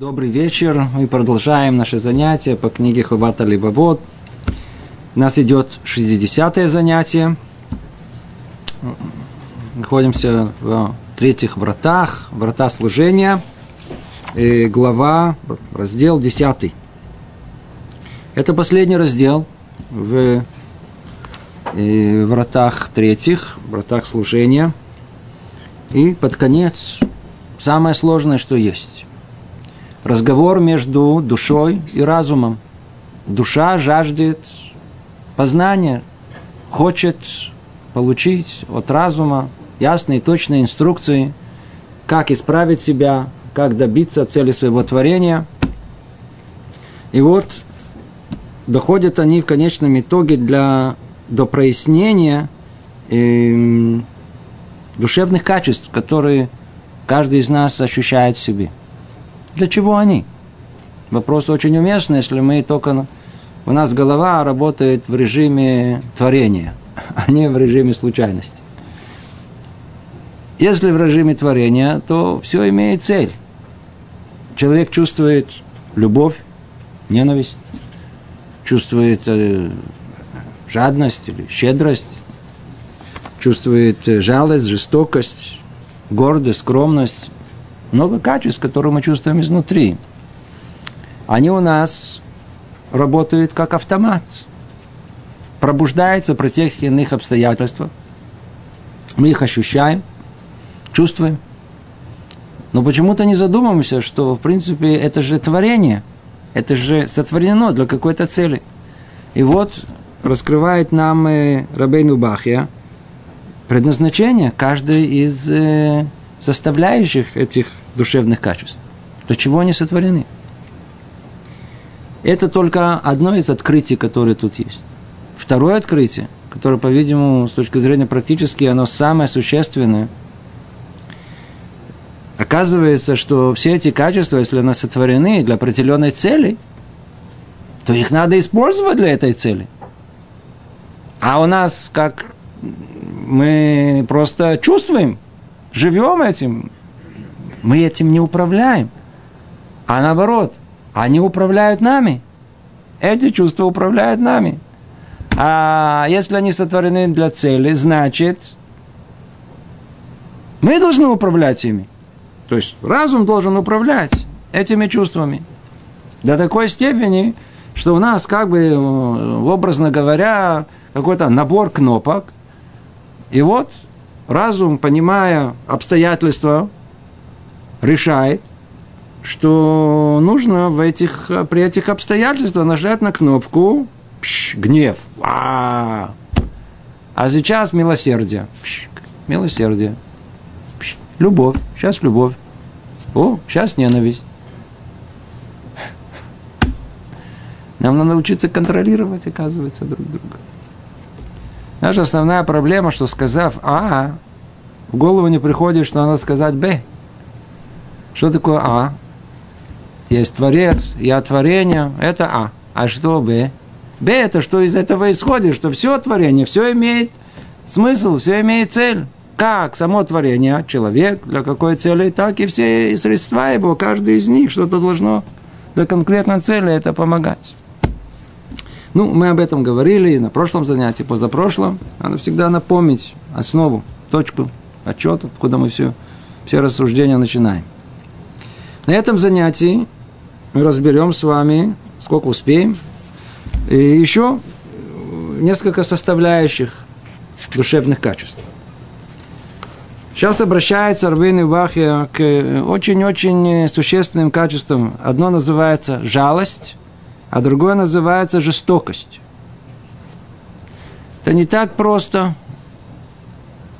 Добрый вечер. Мы продолжаем наше занятие по книге Хувата Ливовод. У нас идет 60-е занятие. Находимся в третьих вратах, врата служения. И глава, раздел 10. Это последний раздел в вратах третьих, вратах служения. И под конец самое сложное, что есть разговор между душой и разумом. Душа жаждет познания, хочет получить от разума ясные и точные инструкции, как исправить себя, как добиться цели своего творения. И вот доходят они в конечном итоге для, до прояснения э, душевных качеств, которые каждый из нас ощущает в себе – для чего они? Вопрос очень уместный, если мы только... У нас голова работает в режиме творения, а не в режиме случайности. Если в режиме творения, то все имеет цель. Человек чувствует любовь, ненависть, чувствует э, жадность или щедрость, чувствует э, жалость, жестокость, гордость, скромность, много качеств, которые мы чувствуем изнутри. Они у нас работают как автомат. Пробуждаются при тех иных обстоятельствах. Мы их ощущаем, чувствуем. Но почему-то не задумываемся, что, в принципе, это же творение. Это же сотворено для какой-то цели. И вот раскрывает нам э, Рабейну Бахья предназначение каждой из э, составляющих этих душевных качеств. Для чего они сотворены? Это только одно из открытий, которые тут есть. Второе открытие, которое, по-видимому, с точки зрения практически, оно самое существенное. Оказывается, что все эти качества, если они сотворены для определенной цели, то их надо использовать для этой цели. А у нас, как мы просто чувствуем, живем этим, мы этим не управляем. А наоборот, они управляют нами. Эти чувства управляют нами. А если они сотворены для цели, значит, мы должны управлять ими. То есть разум должен управлять этими чувствами. До такой степени, что у нас, как бы, э, образно говоря, какой-то набор кнопок. И вот разум, понимая обстоятельства, решает, что нужно в этих, при этих обстоятельствах нажать на кнопку пш, гнев. А, а сейчас милосердие. Пш, милосердие. Пш, любовь. Сейчас любовь. О, сейчас ненависть. Нам надо научиться контролировать, оказывается, друг друга. Наша основная проблема, что сказав А, в голову не приходит, что надо сказать Б. Что такое А? Есть Творец, я творение, это А. А что Б? Б это что из этого исходит, что все творение, все имеет смысл, все имеет цель. Как само творение, человек, для какой цели, так и все средства его, каждый из них что-то должно для конкретной цели это помогать. Ну, мы об этом говорили на прошлом занятии, позапрошлом. Надо всегда напомнить основу, точку отчета, откуда мы все, все рассуждения начинаем. На этом занятии мы разберем с вами, сколько успеем, и еще несколько составляющих душевных качеств. Сейчас обращается Арбин Ибахия к очень-очень существенным качествам. Одно называется жалость, а другое называется жестокость. Это не так просто.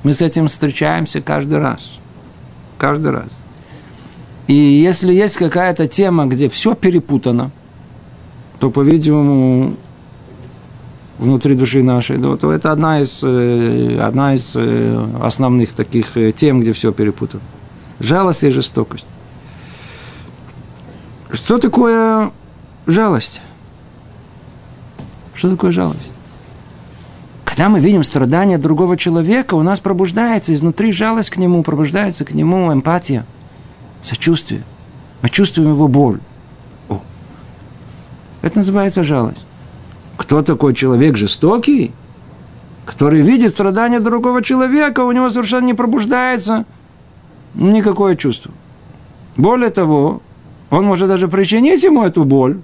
Мы с этим встречаемся каждый раз. Каждый раз. И если есть какая-то тема, где все перепутано, то, по-видимому, внутри души нашей, да, то это одна из, э, одна из э, основных таких э, тем, где все перепутано. Жалость и жестокость. Что такое жалость? Что такое жалость? Когда мы видим страдания другого человека, у нас пробуждается изнутри жалость к нему, пробуждается к нему эмпатия – сочувствие. Мы чувствуем его боль. О, это называется жалость. Кто такой человек жестокий? Который видит страдания другого человека, у него совершенно не пробуждается никакое чувство. Более того, он может даже причинить ему эту боль.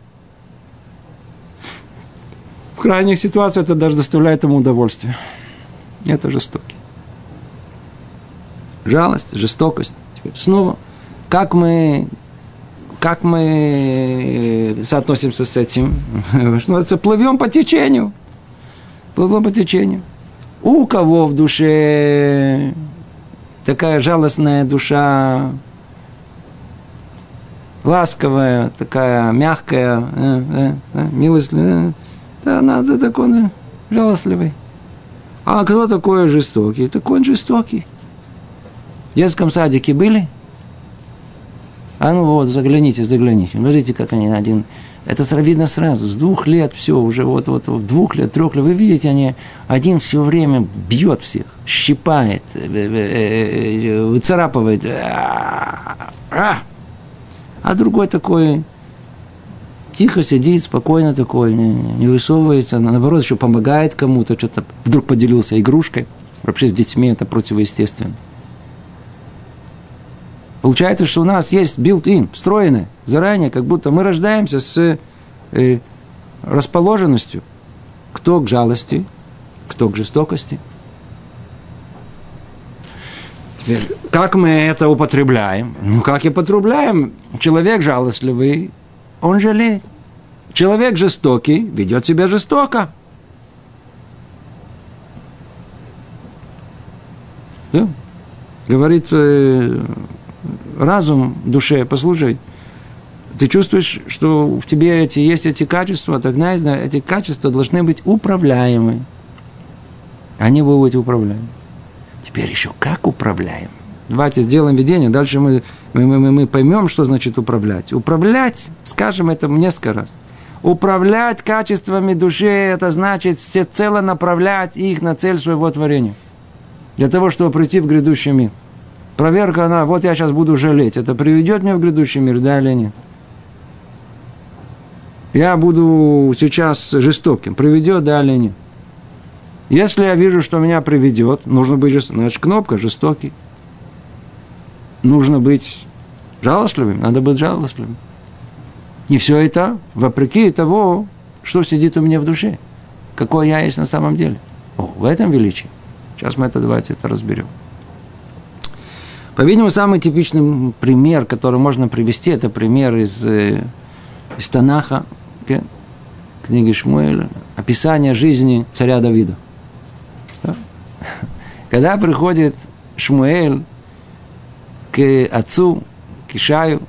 Крайних ситуациях это даже доставляет ему удовольствие. Это жестокий. Жалость, жестокость. Теперь снова, как мы, как мы соотносимся с этим? Что плывем по течению. Плывем по течению. У кого в душе такая жалостная душа, ласковая, такая мягкая, э, э, э, милостливая, да, она да, такой да, жалостливый. А кто такой жестокий? Такой он жестокий. В детском садике были? А ну вот, загляните, загляните. Смотрите, как они один... Это видно сразу, с двух лет все, уже вот, вот, вот двух лет, трех лет. Вы видите, они один все время бьет всех, щипает, э, э, э, выцарапывает. А, а! а другой такой тихо сидит, спокойно такой, не, не высовывается, наоборот, еще помогает кому-то, что-то вдруг поделился игрушкой. Вообще с детьми это противоестественно. Получается, что у нас есть built-in, встроенное, заранее, как будто мы рождаемся с э, расположенностью. Кто к жалости, кто к жестокости. Теперь, как мы это употребляем? Ну, как и потребляем. Человек жалостливый, он жалеет. Человек жестокий ведет себя жестоко. Да? Говорит э, разум душе, послушай, ты чувствуешь, что в тебе эти, есть эти качества, тогда эти качества должны быть управляемы. Они будут управляемы. Теперь еще как управляем? Давайте сделаем видение, дальше мы, мы, мы, мы поймем, что значит управлять. Управлять, скажем это несколько раз. Управлять качествами души, это значит всецело направлять их на цель своего творения. Для того, чтобы прийти в грядущий мир. Проверка, она, вот я сейчас буду жалеть, это приведет меня в грядущий мир, да или нет? Я буду сейчас жестоким, приведет, да или нет? Если я вижу, что меня приведет, нужно быть жестоким, значит, кнопка жестокий нужно быть жалостливым, надо быть жалостливым. И все это вопреки того, что сидит у меня в душе. Какой я есть на самом деле. О, в этом величии. Сейчас мы это давайте это разберем. По-видимому, самый типичный пример, который можно привести, это пример из, э, из Танаха, книги Шмуэля, описание жизни царя Давида. Да? Когда приходит Шмуэль к отцу, к Ишаю,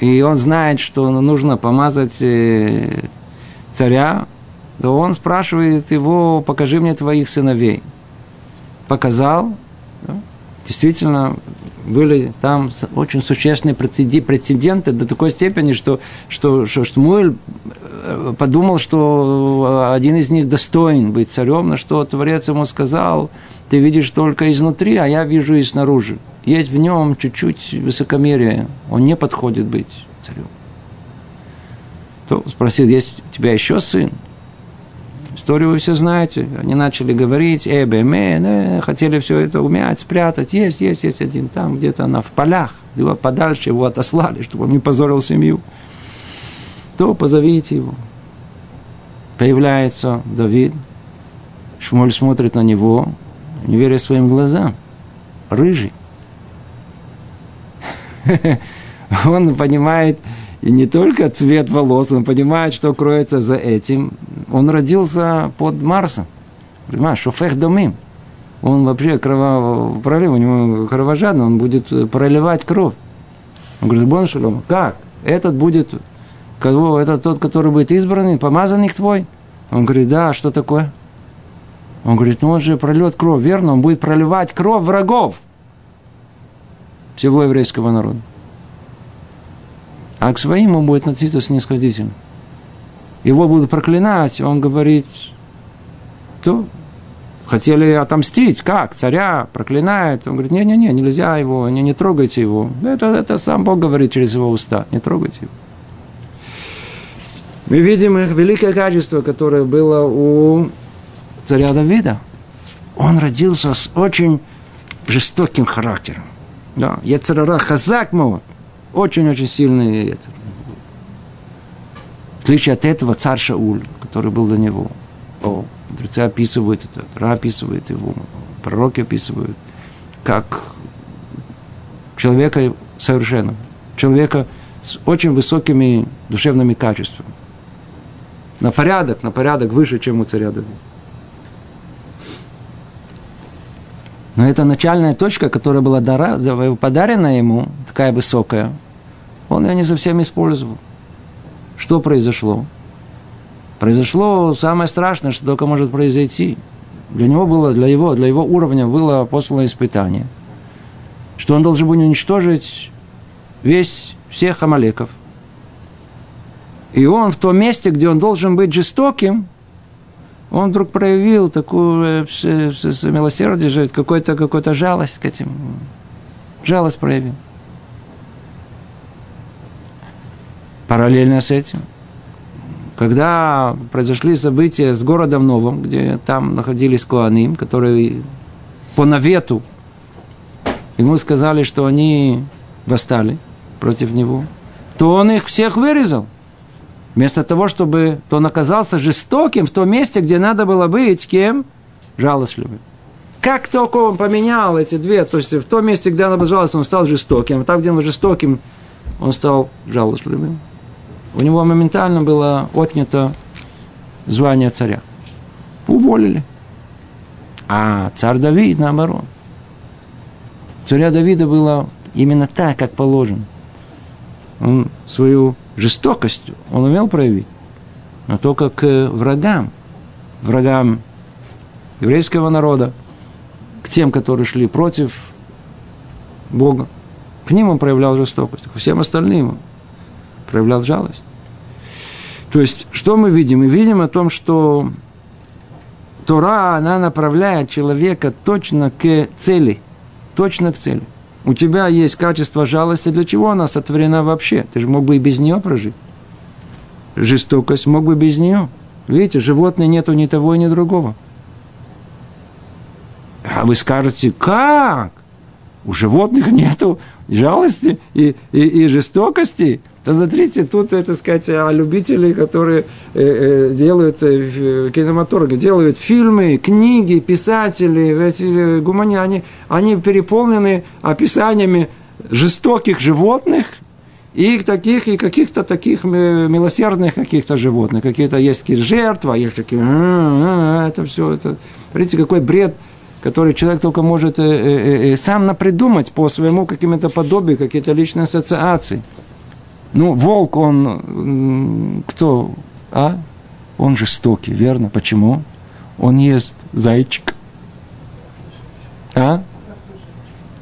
и он знает, что нужно помазать э, царя, то он спрашивает его, покажи мне твоих сыновей. Показал, действительно, были там очень существенные прецеденты до такой степени, что, что, что Шмуэль э, подумал, что один из них достоин быть царем, на что Творец ему сказал, ты видишь только изнутри, а я вижу и снаружи есть в нем чуть-чуть высокомерия. Он не подходит быть царем. То спросил, есть у тебя еще сын? Историю вы все знаете. Они начали говорить, эбе, ме, не, хотели все это умять, спрятать. Есть, есть, есть один там, где-то она в полях. Его подальше его отослали, чтобы он не позорил семью. То позовите его. Появляется Давид. Шмоль смотрит на него, не веря своим глазам. Рыжий. он понимает и не только цвет волос, он понимает, что кроется за этим. Он родился под Марсом. Понимаешь, шофех домим. Он вообще кровопролив, у него кровожадно, он будет проливать кровь. Он говорит, Бон Шалом, как? Этот будет, кого, это тот, который будет избранный, помазанник твой? Он говорит, да, что такое? Он говорит, ну он же прольет кровь, верно, он будет проливать кровь врагов всего еврейского народа. А к своим он будет относиться снисходительно. Его будут проклинать, он говорит, то хотели отомстить. Как? Царя проклинают. Он говорит, не-не-не, нельзя его, не, не трогайте его. Это, это сам Бог говорит через его уста. Не трогайте его. Мы видим их великое качество, которое было у царя Давида. Он родился с очень жестоким характером. Да, Яцерара Хазак Мот. Очень-очень сильный Яцер. В отличие от этого царь Шауль, который был до него. О, мудрецы описывают это, Ра описывает его, пророки описывают, как человека совершенного, человека с очень высокими душевными качествами. На порядок, на порядок выше, чем у царя Давида. Но это начальная точка, которая была подарена ему, такая высокая, он ее не совсем использовал. Что произошло? Произошло самое страшное, что только может произойти. Для него было, для его, для его уровня было послано испытание, что он должен был уничтожить весь, всех амалеков. И он в том месте, где он должен быть жестоким, он вдруг проявил такую милосердие, какую-то какую жалость к этим. Жалость проявил. Параллельно с этим, когда произошли события с городом Новым, где там находились Куаним, которые по навету ему сказали, что они восстали против него, то он их всех вырезал. Вместо того, чтобы то он оказался жестоким в том месте, где надо было быть кем? Жалостливым. Как только он поменял эти две, то есть в том месте, где он жалостливым, он стал жестоким, а там, где он жестоким, он стал жалостливым. У него моментально было отнято звание царя. Уволили. А царь Давид, наоборот. Царя Давида было именно так, как положено. Он свою жестокость он умел проявить, но только к врагам, врагам еврейского народа, к тем, которые шли против Бога. К ним он проявлял жестокость, к всем остальным проявлял жалость. То есть, что мы видим? Мы видим о том, что Тора, она направляет человека точно к цели. Точно к цели. У тебя есть качество жалости, для чего она сотворена вообще? Ты же мог бы и без нее прожить. Жестокость мог бы без нее. Видите, животное нету ни того, ни другого. А вы скажете, как? У животных нету жалости и, и, и жестокости. Да смотрите, тут, это сказать, о любителей, которые э, э, делают э, кинематографы, делают фильмы, книги, писатели, эти гумани, они, они переполнены описаниями жестоких животных и таких, и каких-то таких милосердных каких-то животных. Какие-то есть такие жертвы, а есть такие, «А, а, это все, это, смотрите, какой бред который человек только может сам напридумать по своему каким-то подобию, какие-то личные ассоциации. Ну, волк, он кто? А? Он жестокий, верно? Почему? Он ест зайчика. А?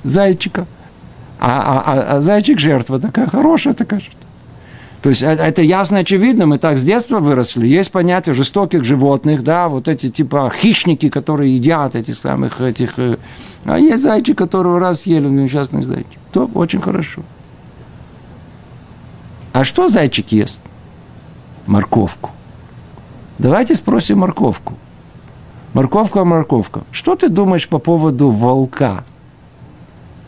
Зайчика. А, а, а, а зайчик жертва такая хорошая такая. То есть это ясно, очевидно, мы так с детства выросли. Есть понятие жестоких животных, да, вот эти типа хищники, которые едят этих самых этих... Э, а есть зайчик, которого раз съели, несчастный зайчик. То очень хорошо. А что зайчик ест? Морковку. Давайте спросим морковку. Морковка, морковка. Что ты думаешь по поводу волка?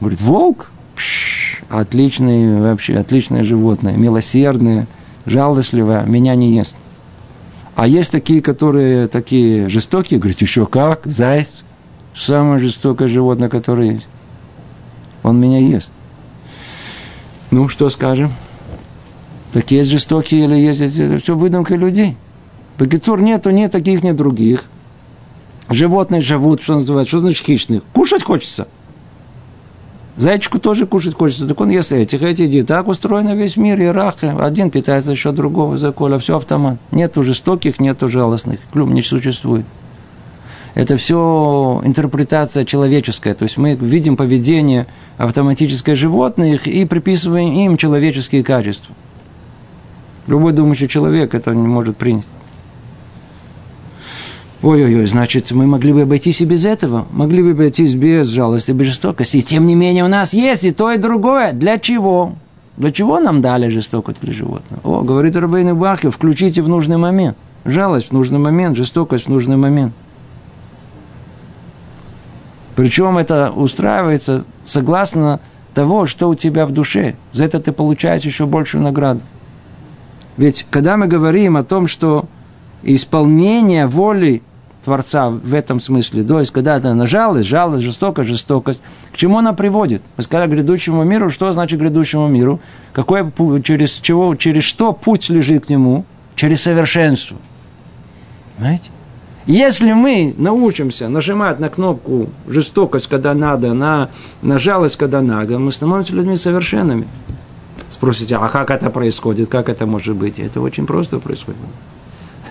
Говорит, волк? Пш, отличный, вообще отличное животное, милосердное, жалостливое, меня не ест. А есть такие, которые такие жестокие, говорит, еще как, заяц, самое жестокое животное, которое есть. Он меня ест. Ну, что скажем? Так есть жестокие или есть, это все выдумка людей. Богатур нету ни таких, ни других. Животные живут, что называется, что значит хищных? Кушать хочется. Зайчику тоже кушать хочется, так он ест этих, эти еди. Так устроено весь мир, иерархия. Один питается счет другого, за коля, все автомат. Нету жестоких, нету жалостных. Клюм не существует. Это все интерпретация человеческая. То есть мы видим поведение автоматическое животных и приписываем им человеческие качества. Любой думающий человек это не может принять. Ой-ой-ой, значит, мы могли бы обойтись и без этого. Могли бы обойтись без жалости, без жестокости. И тем не менее у нас есть и то, и другое. Для чего? Для чего нам дали жестокость для животного? О, говорит Рабейн Бахи, включите в нужный момент. Жалость в нужный момент, жестокость в нужный момент. Причем это устраивается согласно того, что у тебя в душе. За это ты получаешь еще большую награду. Ведь когда мы говорим о том, что исполнение воли Творца в этом смысле, то есть когда это на жалость, жалость, жестокость, жестокость, к чему она приводит? Мы сказали грядущему миру, что значит грядущему миру? Какой, через, чего, через что путь лежит к нему? Через совершенство. Понимаете? Если мы научимся нажимать на кнопку жестокость, когда надо, на, на жалость, когда надо, мы становимся людьми совершенными. Спросите, а как это происходит, как это может быть? Это очень просто происходит.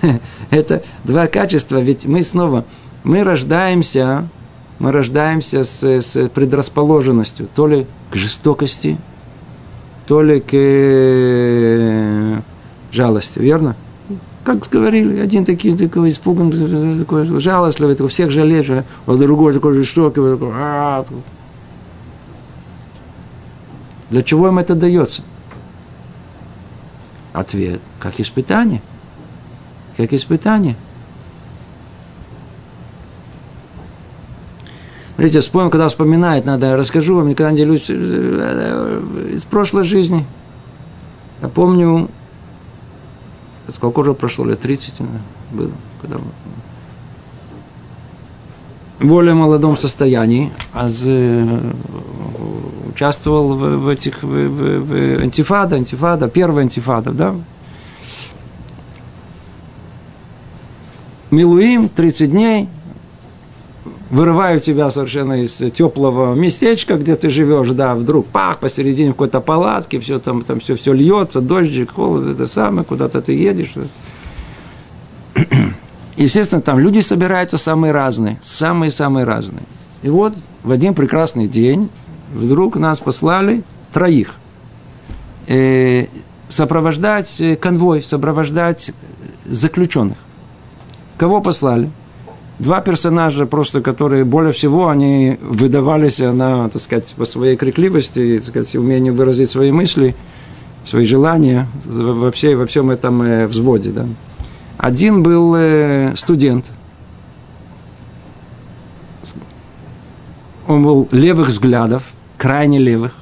Это два качества, ведь мы снова, мы рождаемся, мы рождаемся с, с предрасположенностью то ли к жестокости, то ли к э, жалости, верно? как говорили, один такой, такой испуган, такой жалостливый, такой, всех жалеешь, а другой такой жестокий, такой, а Для чего им это дается? Ответ, как испытание. Как испытание. Смотрите, вспомнил, когда вспоминает, надо, расскажу вам, никогда не делюсь э, э, из прошлой жизни. Я помню, Сколько уже прошло? Лет 30 было. Когда... Более молодом состоянии. Аз участвовал в, в этих в, в, в антифада, антифада, первая антифада, да? Милуим, 30 дней, вырываю тебя совершенно из теплого местечка, где ты живешь, да, вдруг пах, посередине какой-то палатки, все там, там все, все льется, дождик, холод, это самое, куда-то ты едешь. Естественно, там люди собираются самые разные, самые-самые разные. И вот в один прекрасный день вдруг нас послали троих э, сопровождать э, конвой, сопровождать заключенных. Кого послали? два персонажа, просто которые более всего они выдавались на, так сказать, по своей крикливости, так сказать, умению выразить свои мысли, свои желания во, всей, во всем этом э, взводе. Да. Один был э, студент. Он был левых взглядов, крайне левых.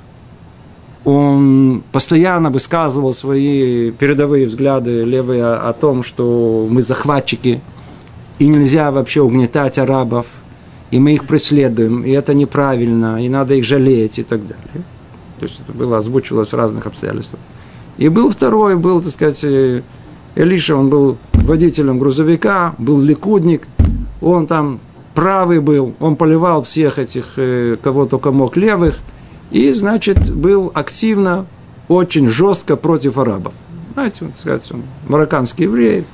Он постоянно высказывал свои передовые взгляды левые о том, что мы захватчики – и нельзя вообще угнетать арабов, и мы их преследуем, и это неправильно, и надо их жалеть и так далее. То есть это было озвучивалось в разных обстоятельствах. И был второй, был, так сказать, э, Элиша, он был водителем грузовика, был ликудник, он там правый был, он поливал всех этих, э, кого только мог, левых, и, значит, был активно, очень жестко против арабов. Знаете, вот, сказать, он марокканский еврей,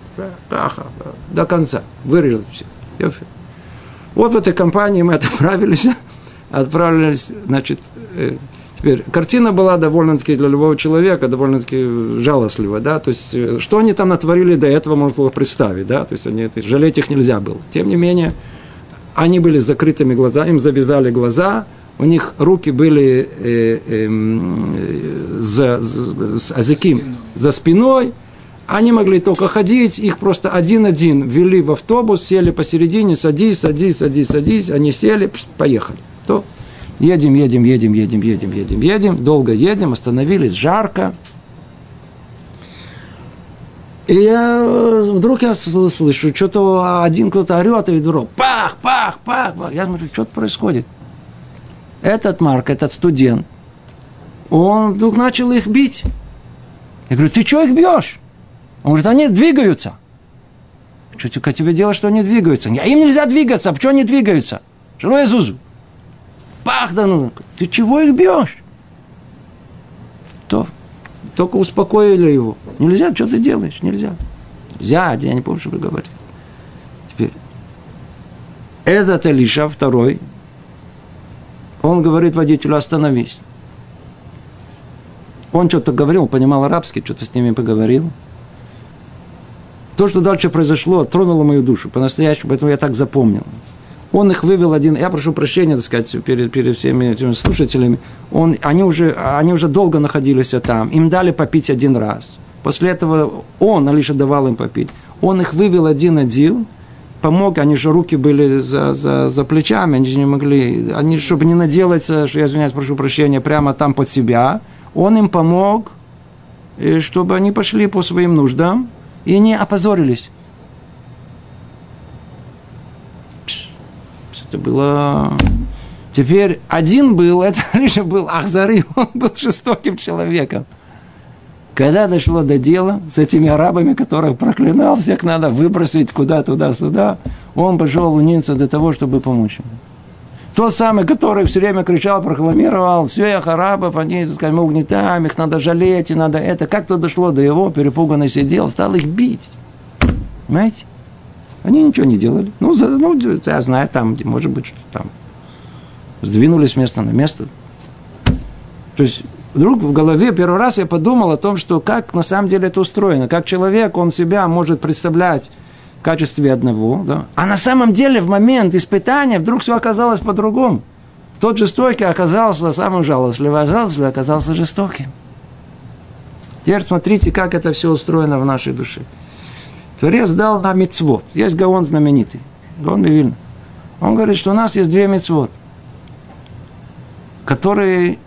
до конца, вырезать все. Вот в этой компании мы отправились, отправились, значит, э, теперь картина была довольно-таки для любого человека довольно-таки жалостливая, да, то есть э, что они там натворили до этого, можно было представить, да, то есть они, жалеть их нельзя было. Тем не менее, они были с закрытыми глазами, им завязали глаза, у них руки были э, эм, э, за, за, за, за спиной, они могли только ходить, их просто один-один ввели в автобус, сели посередине, садись, садись, садись, садись, они сели, поехали. То едем, едем, едем, едем, едем, едем, едем, долго едем, остановились, жарко. И я, вдруг я слышу, что-то один кто-то орет, и вдруг пах, пах, пах, пах. Я смотрю, что-то происходит. Этот Марк, этот студент, он вдруг начал их бить. Я говорю, ты что их бьешь? Он говорит, они двигаются. Что тебе делать, что они двигаются? А им нельзя двигаться, почему они двигаются? Что Иисусу? Пах, да ну, ты чего их бьешь? То, только успокоили его. Нельзя, что ты делаешь? Нельзя. Нельзя, я не помню, что вы говорили. Теперь, этот Элиша, второй, он говорит водителю, остановись. Он что-то говорил, понимал арабский, что-то с ними поговорил. То, что дальше произошло, тронуло мою душу по-настоящему, поэтому я так запомнил. Он их вывел один, я прошу прощения, так сказать, перед, перед всеми этими слушателями. Он, они, уже, они уже долго находились там. Им дали попить один раз. После этого он, Алиша давал им попить. Он их вывел один-один, помог, они же руки были за, за, за плечами, они же не могли, они, чтобы не наделаться, что я извиняюсь, прошу прощения, прямо там под себя, он им помог, чтобы они пошли по своим нуждам и не опозорились. Это было... Теперь один был, это лишь был Ахзары, он был жестоким человеком. Когда дошло до дела с этими арабами, которых проклинал, всех надо выбросить куда, туда, сюда, он пошел униться до того, чтобы помочь им. Тот самый, который все время кричал, прокламировал, всех арабов, они, так сказать, мы угнетаем, их надо жалеть, и надо это. Как-то дошло до его, перепуганный сидел, стал их бить. Понимаете? Они ничего не делали. Ну, за, ну я знаю, там, где, может быть, что там. Сдвинулись с места на место. То есть, вдруг в голове первый раз я подумал о том, что как на самом деле это устроено. Как человек, он себя может представлять в качестве одного. Да? А на самом деле в момент испытания вдруг все оказалось по-другому. Тот жестокий оказался самым жалостливым, а жалостливый оказался жестоким. Теперь смотрите, как это все устроено в нашей душе. Творец дал нам мецвод. Есть Гаон знаменитый. Гаон Вильна. Он говорит, что у нас есть две мецвод, которые,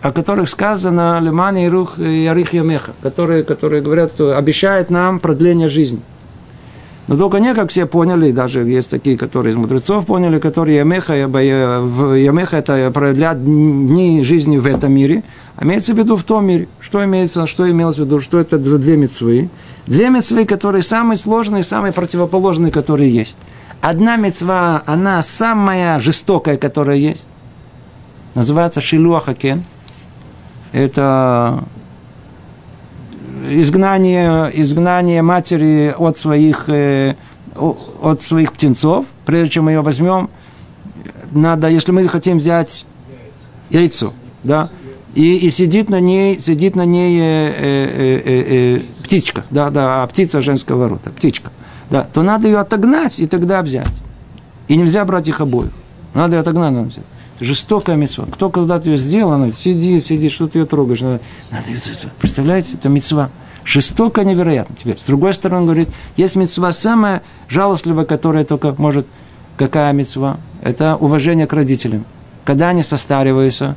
о которых сказано Лемани и Рух и Арих Ямеха, которые, которые говорят, что обещает нам продление жизни. Но только не как все поняли, даже есть такие, которые из мудрецов поняли, которые Ямеха, Ямеха это продлят дни жизни в этом мире, а имеется в виду в том мире. Что имеется, что имелось в виду, что это за две мецвы? Две мецвы, которые самые сложные, самые противоположные, которые есть. Одна мецва, она самая жестокая, которая есть. Называется Шилуахакен. Это изгнание, изгнание матери от своих, э, от своих птенцов. Прежде чем мы ее возьмем, надо, если мы хотим взять яйцо, да, и, и сидит на ней, сидит на ней э, э, э, э, птичка, да, да, птица женского рода, птичка, да, то надо ее отогнать и тогда взять. И нельзя брать их обоих. Надо ее отогнать, надо взять. Жестокая мецва. Кто когда-то ее сделал, она сиди, сиди, что ты ее трогаешь. Надо, надо ее, представляете, это мецва. Жестоко невероятно. Теперь, с другой стороны, он говорит, есть мецва самая жалостливая, которая только может... Какая мецва? Это уважение к родителям. Когда они состариваются,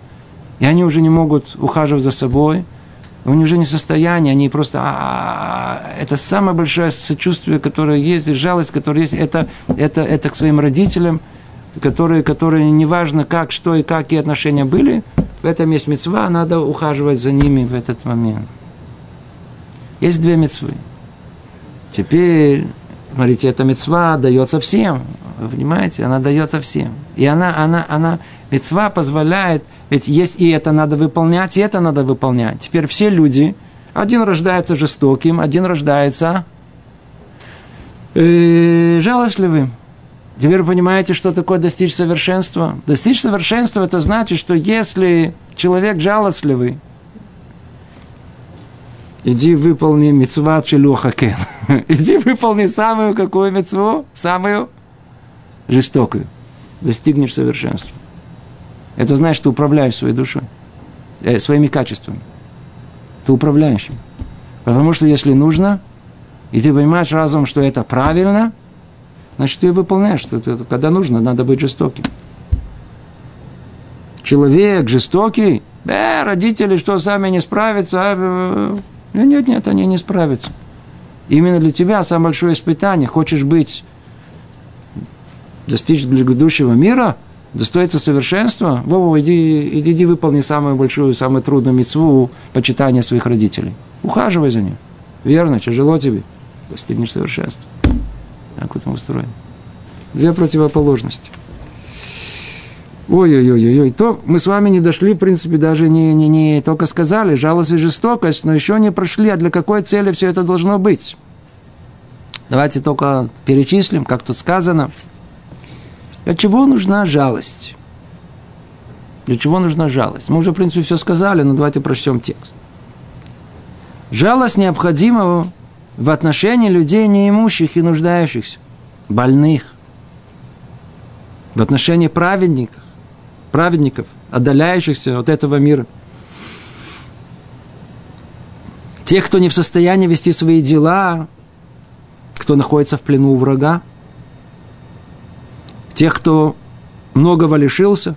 и они уже не могут ухаживать за собой, у них уже не состояние, они просто... А, это самое большое сочувствие, которое есть, жалость, которая есть, это, это, это к своим родителям, которые, которые неважно как, что и какие отношения были, в этом есть мецва, надо ухаживать за ними в этот момент. Есть две мецвы. Теперь, смотрите, эта мецва дается всем. Вы понимаете? Она дается всем. И она, она, она, мецва позволяет, ведь есть и это надо выполнять, и это надо выполнять. Теперь все люди, один рождается жестоким, один рождается э, жалостливым. Теперь вы понимаете, что такое достичь совершенства? Достичь совершенства – это значит, что если человек жалостливый, иди выполни мецва челюхакен. иди выполни самую какую мецву? Самую жестокую. Достигнешь совершенства. Это значит, что управляешь своей душой, э, своими качествами. Ты управляешь им. Потому что если нужно, и ты понимаешь разум, что это правильно, значит, ты выполняешь. Когда нужно, надо быть жестоким. Человек жестокий, э, родители что, сами не справятся? А, нет, нет, нет, они не справятся. Именно для тебя самое большое испытание. Хочешь быть, достичь грядущего мира – достоится совершенства, Вова, иди, иди, иди выполни самую большую, самую трудную мецву почитания своих родителей. Ухаживай за ним. Верно, тяжело тебе. Достигнешь совершенства. Так вот мы устроен. Две противоположности. Ой-ой-ой-ой. То мы с вами не дошли, в принципе, даже не, не, не только сказали, жалость и жестокость, но еще не прошли, а для какой цели все это должно быть. Давайте только перечислим, как тут сказано – для чего нужна жалость? Для чего нужна жалость? Мы уже, в принципе, все сказали, но давайте прочтем текст. Жалость необходима в отношении людей неимущих и нуждающихся, больных, в отношении праведников, праведников, отдаляющихся от этого мира. Тех, кто не в состоянии вести свои дела, кто находится в плену у врага, тех, кто многого лишился,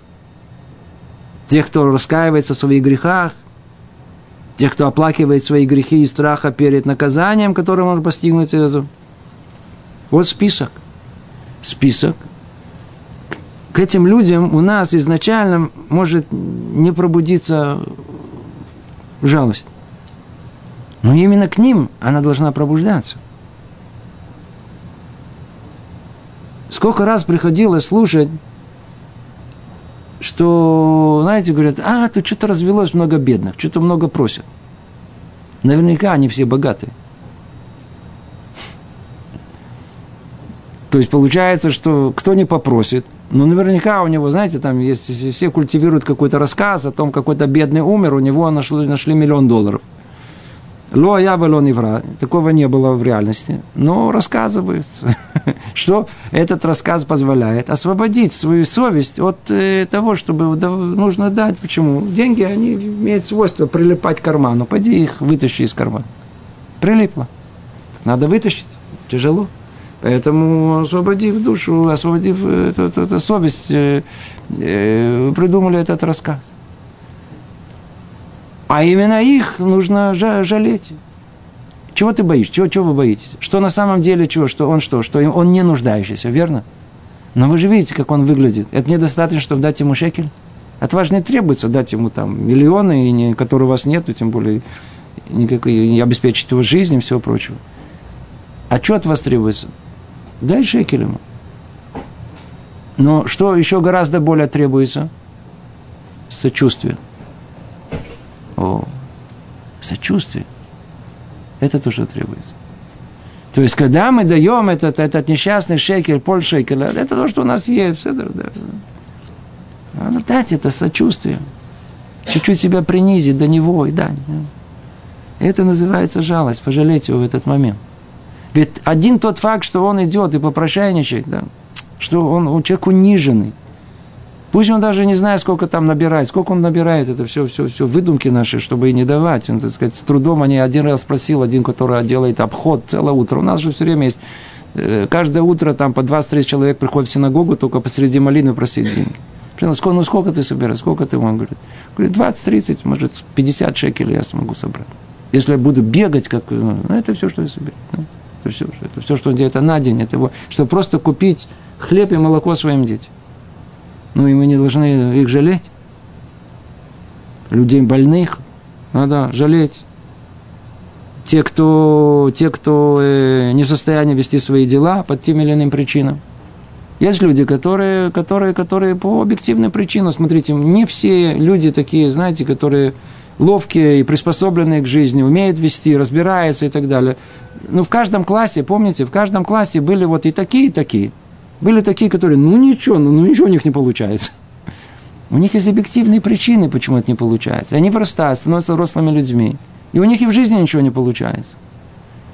тех, кто раскаивается в своих грехах, тех, кто оплакивает свои грехи и страха перед наказанием, которым он постигнуть. Вот список. Список. К этим людям у нас изначально может не пробудиться жалость. Но именно к ним она должна пробуждаться. Сколько раз приходилось слушать, что, знаете, говорят, а, тут что-то развелось много бедных, что-то много просят. Наверняка они все богатые. То есть получается, что кто не попросит, ну наверняка у него, знаете, там есть, все культивируют какой-то рассказ о том, какой-то бедный умер, у него нашли, нашли миллион долларов – Ло я было не вра. Такого не было в реальности. Но рассказывается, что этот рассказ позволяет освободить свою совесть от э, того, чтобы нужно дать. Почему? Деньги, они имеют свойство прилипать к карману. Пойди их вытащи из кармана. Прилипло. Надо вытащить. Тяжело. Поэтому, освободив душу, освободив эту, эту, эту совесть, э, э, придумали этот рассказ. А именно их нужно жалеть. Чего ты боишься? Чего, чего вы боитесь? Что на самом деле чего? Что он что? Что он не нуждающийся, верно? Но вы же видите, как он выглядит. Это недостаточно, чтобы дать ему шекель. От вас не требуется дать ему там миллионы, которые у вас нету, тем более никакой, не обеспечить его жизнь и всего прочего. А что от вас требуется? Дай шекель ему. Но что еще гораздо более требуется? Сочувствие. О, сочувствие. Это то, что требуется. То есть, когда мы даем этот, этот несчастный шекер, пол шекера, это то, что у нас есть. Все, да, да. Надо дать это сочувствие. Чуть-чуть себя принизить до него и дать. Это называется жалость, пожалеть его в этот момент. Ведь один тот факт, что он идет и попрошайничает, да, что он, он человек униженный, Пусть он даже не знает, сколько там набирает, сколько он набирает, это все, все, все выдумки наши, чтобы и не давать. Он, так сказать, с трудом они один раз спросил, один, который делает обход целое утро. У нас же все время есть, э, каждое утро там по 20-30 человек приходят в синагогу, только посреди малины просить деньги. Сколько, ну сколько ты собираешь, сколько ты? Он говорит, говорит 20-30, может 50 шекелей я смогу собрать. Если я буду бегать, как, ну, это все, что я собираю. Ну, это все, это все, что он делает, это на день, это его, чтобы просто купить хлеб и молоко своим детям. Ну и мы не должны их жалеть. Людей больных надо жалеть. Те, кто, те, кто э, не в состоянии вести свои дела по тем или иным причинам. Есть люди, которые, которые, которые по объективным причинам, смотрите, не все люди такие, знаете, которые ловкие и приспособленные к жизни, умеют вести, разбираются и так далее. Но в каждом классе, помните, в каждом классе были вот и такие, и такие – были такие, которые, ну ничего, ну, ну ничего у них не получается. У них есть объективные причины, почему это не получается. Они вырастают, становятся взрослыми людьми. И у них и в жизни ничего не получается.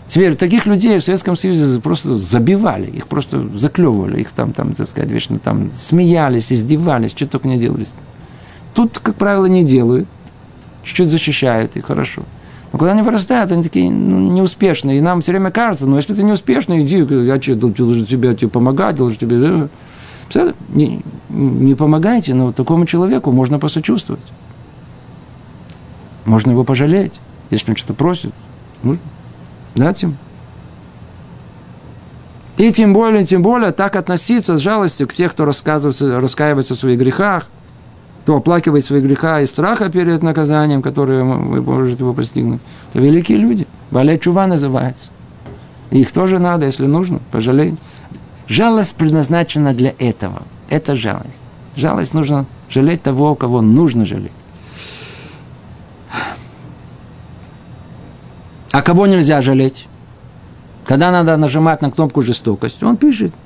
Теперь таких людей в Советском Союзе просто забивали, их просто заклевывали, их там, там, так сказать, вечно там смеялись, издевались, что только не делали. Тут, как правило, не делают, чуть-чуть защищают, и хорошо. Но когда они вырастают, они такие ну, неуспешные. И нам все время кажется, ну, если ты неуспешный, иди, я что, должен тебе, тебе помогать, должен тебе... Не, не помогайте, но такому человеку можно посочувствовать. Можно его пожалеть, если он что-то просит. Можно дать ему. И тем более, тем более, так относиться с жалостью к тех, кто рассказывается, раскаивается в своих грехах – кто оплакивает свои греха и страха перед наказанием, которое вы можете его постигнуть, это великие люди. Валя чува называется. их тоже надо, если нужно, пожалеть. Жалость предназначена для этого. Это жалость. Жалость нужно жалеть того, кого нужно жалеть. А кого нельзя жалеть? Когда надо нажимать на кнопку жестокость, он пишет –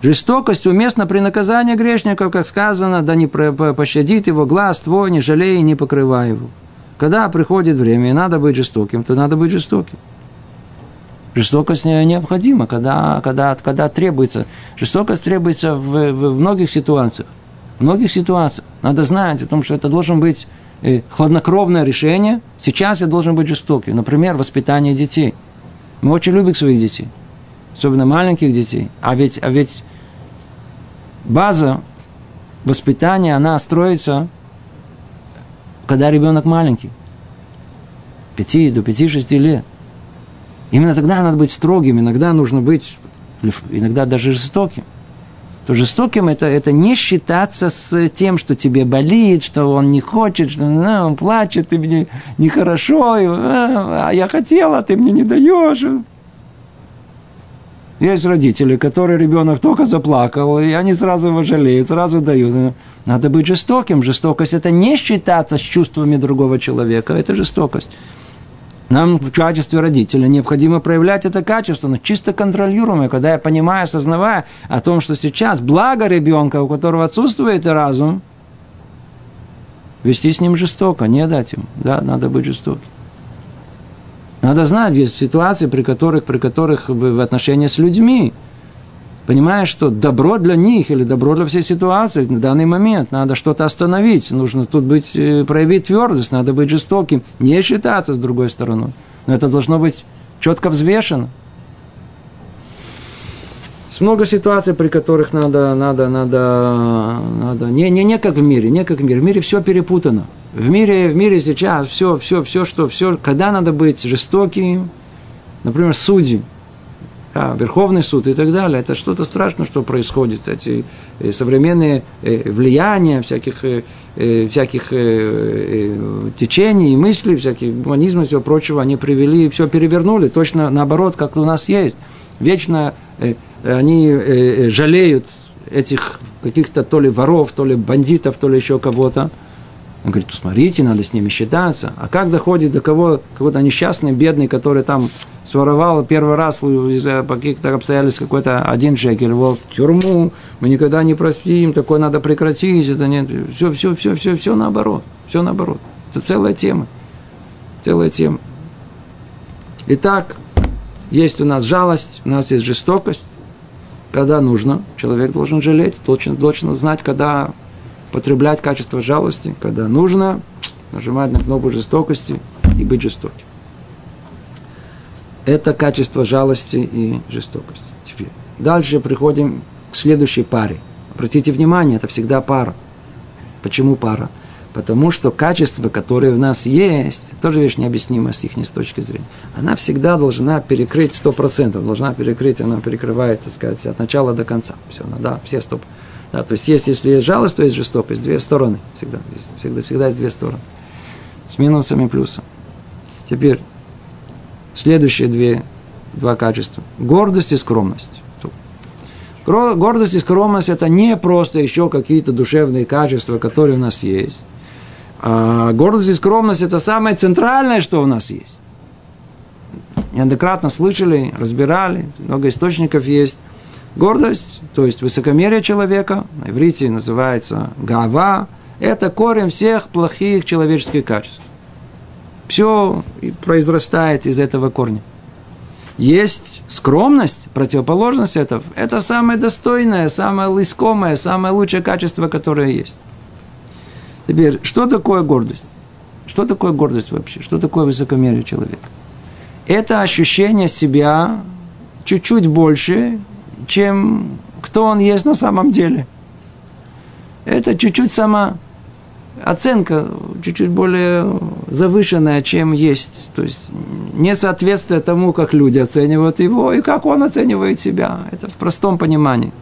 Жестокость уместна при наказании грешников, как сказано, да не пощадит его глаз твой, не жалей, не покрывай его. Когда приходит время, и надо быть жестоким, то надо быть жестоким. Жестокость необходима, когда, когда, когда требуется. Жестокость требуется в, в многих ситуациях. В многих ситуациях. Надо знать о том, что это должен быть э, хладнокровное решение. Сейчас я должен быть жестоким. Например, воспитание детей. Мы очень любим своих детей. Особенно маленьких детей. А ведь, а ведь база воспитания, она строится, когда ребенок маленький. 5 до 5-6 лет. Именно тогда надо быть строгим, иногда нужно быть, иногда даже жестоким. То жестоким это, это не считаться с тем, что тебе болит, что он не хочет, что а, он плачет, ты мне нехорошо, а, а я хотела, ты мне не даешь. Есть родители, которые ребенок только заплакал, и они сразу его жалеют, сразу дают. Надо быть жестоким. Жестокость – это не считаться с чувствами другого человека, это жестокость. Нам в качестве родителя необходимо проявлять это качество, но чисто контролируемое, когда я понимаю, осознавая о том, что сейчас благо ребенка, у которого отсутствует разум, вести с ним жестоко, не дать ему. Да, надо быть жестоким. Надо знать, есть ситуации, при которых, при которых в отношении с людьми – понимаешь, что добро для них или добро для всей ситуации в данный момент, надо что-то остановить, нужно тут быть, э, проявить твердость, надо быть жестоким, не считаться с другой стороной. Но это должно быть четко взвешено. Есть много ситуаций, при которых надо, надо, надо, надо, не, не, не как в мире, не как в мире. В мире все перепутано. В мире, в мире сейчас все, все, все, что, все, когда надо быть жестоким, например, судьи, а, Верховный суд и так далее. Это что-то страшное, что происходит. Эти э, современные э, влияния всяких, э, всяких течений, мыслей, всяких гуманизма и всего прочего, они привели, все перевернули, точно наоборот, как у нас есть. Вечно они жалеют этих каких-то то ли воров, то ли бандитов, то ли еще кого-то. Он говорит, смотрите, надо с ними считаться. А как доходит до кого, какой-то несчастный, бедный, который там своровал первый раз из-за каких-то обстоятельств какой-то один шекель, его в тюрьму, мы никогда не простим, такое надо прекратить, это нет, все, все, все, все, все наоборот, все наоборот. Это целая тема, целая тема. Итак, есть у нас жалость, у нас есть жестокость, когда нужно, человек должен жалеть, должен, должен знать, когда потреблять качество жалости, когда нужно нажимать на кнопку жестокости и быть жестоким. Это качество жалости и жестокости. Теперь. Дальше приходим к следующей паре. Обратите внимание, это всегда пара. Почему пара? Потому что качество, которое в нас есть, тоже вещь необъяснимая с их точки зрения, она всегда должна перекрыть 100%, должна перекрыть, она перекрывает, так сказать, от начала до конца. Все, да, все 100%. Да, то есть, есть, если есть жалость, то есть жестокость. Две стороны всегда. Всегда, всегда есть две стороны. С минусом и плюсом. Теперь, следующие две, два качества. Гордость и скромность. Гордость и скромность – это не просто еще какие-то душевные качества, которые у нас есть. А гордость и скромность – это самое центральное, что у нас есть. Неоднократно слышали, разбирали, много источников есть. Гордость, то есть высокомерие человека, на иврите называется гава, это корень всех плохих человеческих качеств. Все произрастает из этого корня. Есть скромность, противоположность этого. Это самое достойное, самое искомое, самое лучшее качество, которое есть. Теперь, что такое гордость? Что такое гордость вообще? Что такое высокомерие человека? Это ощущение себя чуть-чуть больше, чем кто он есть на самом деле. Это чуть-чуть сама оценка, чуть-чуть более завышенная, чем есть. То есть несоответствие тому, как люди оценивают его и как он оценивает себя. Это в простом понимании.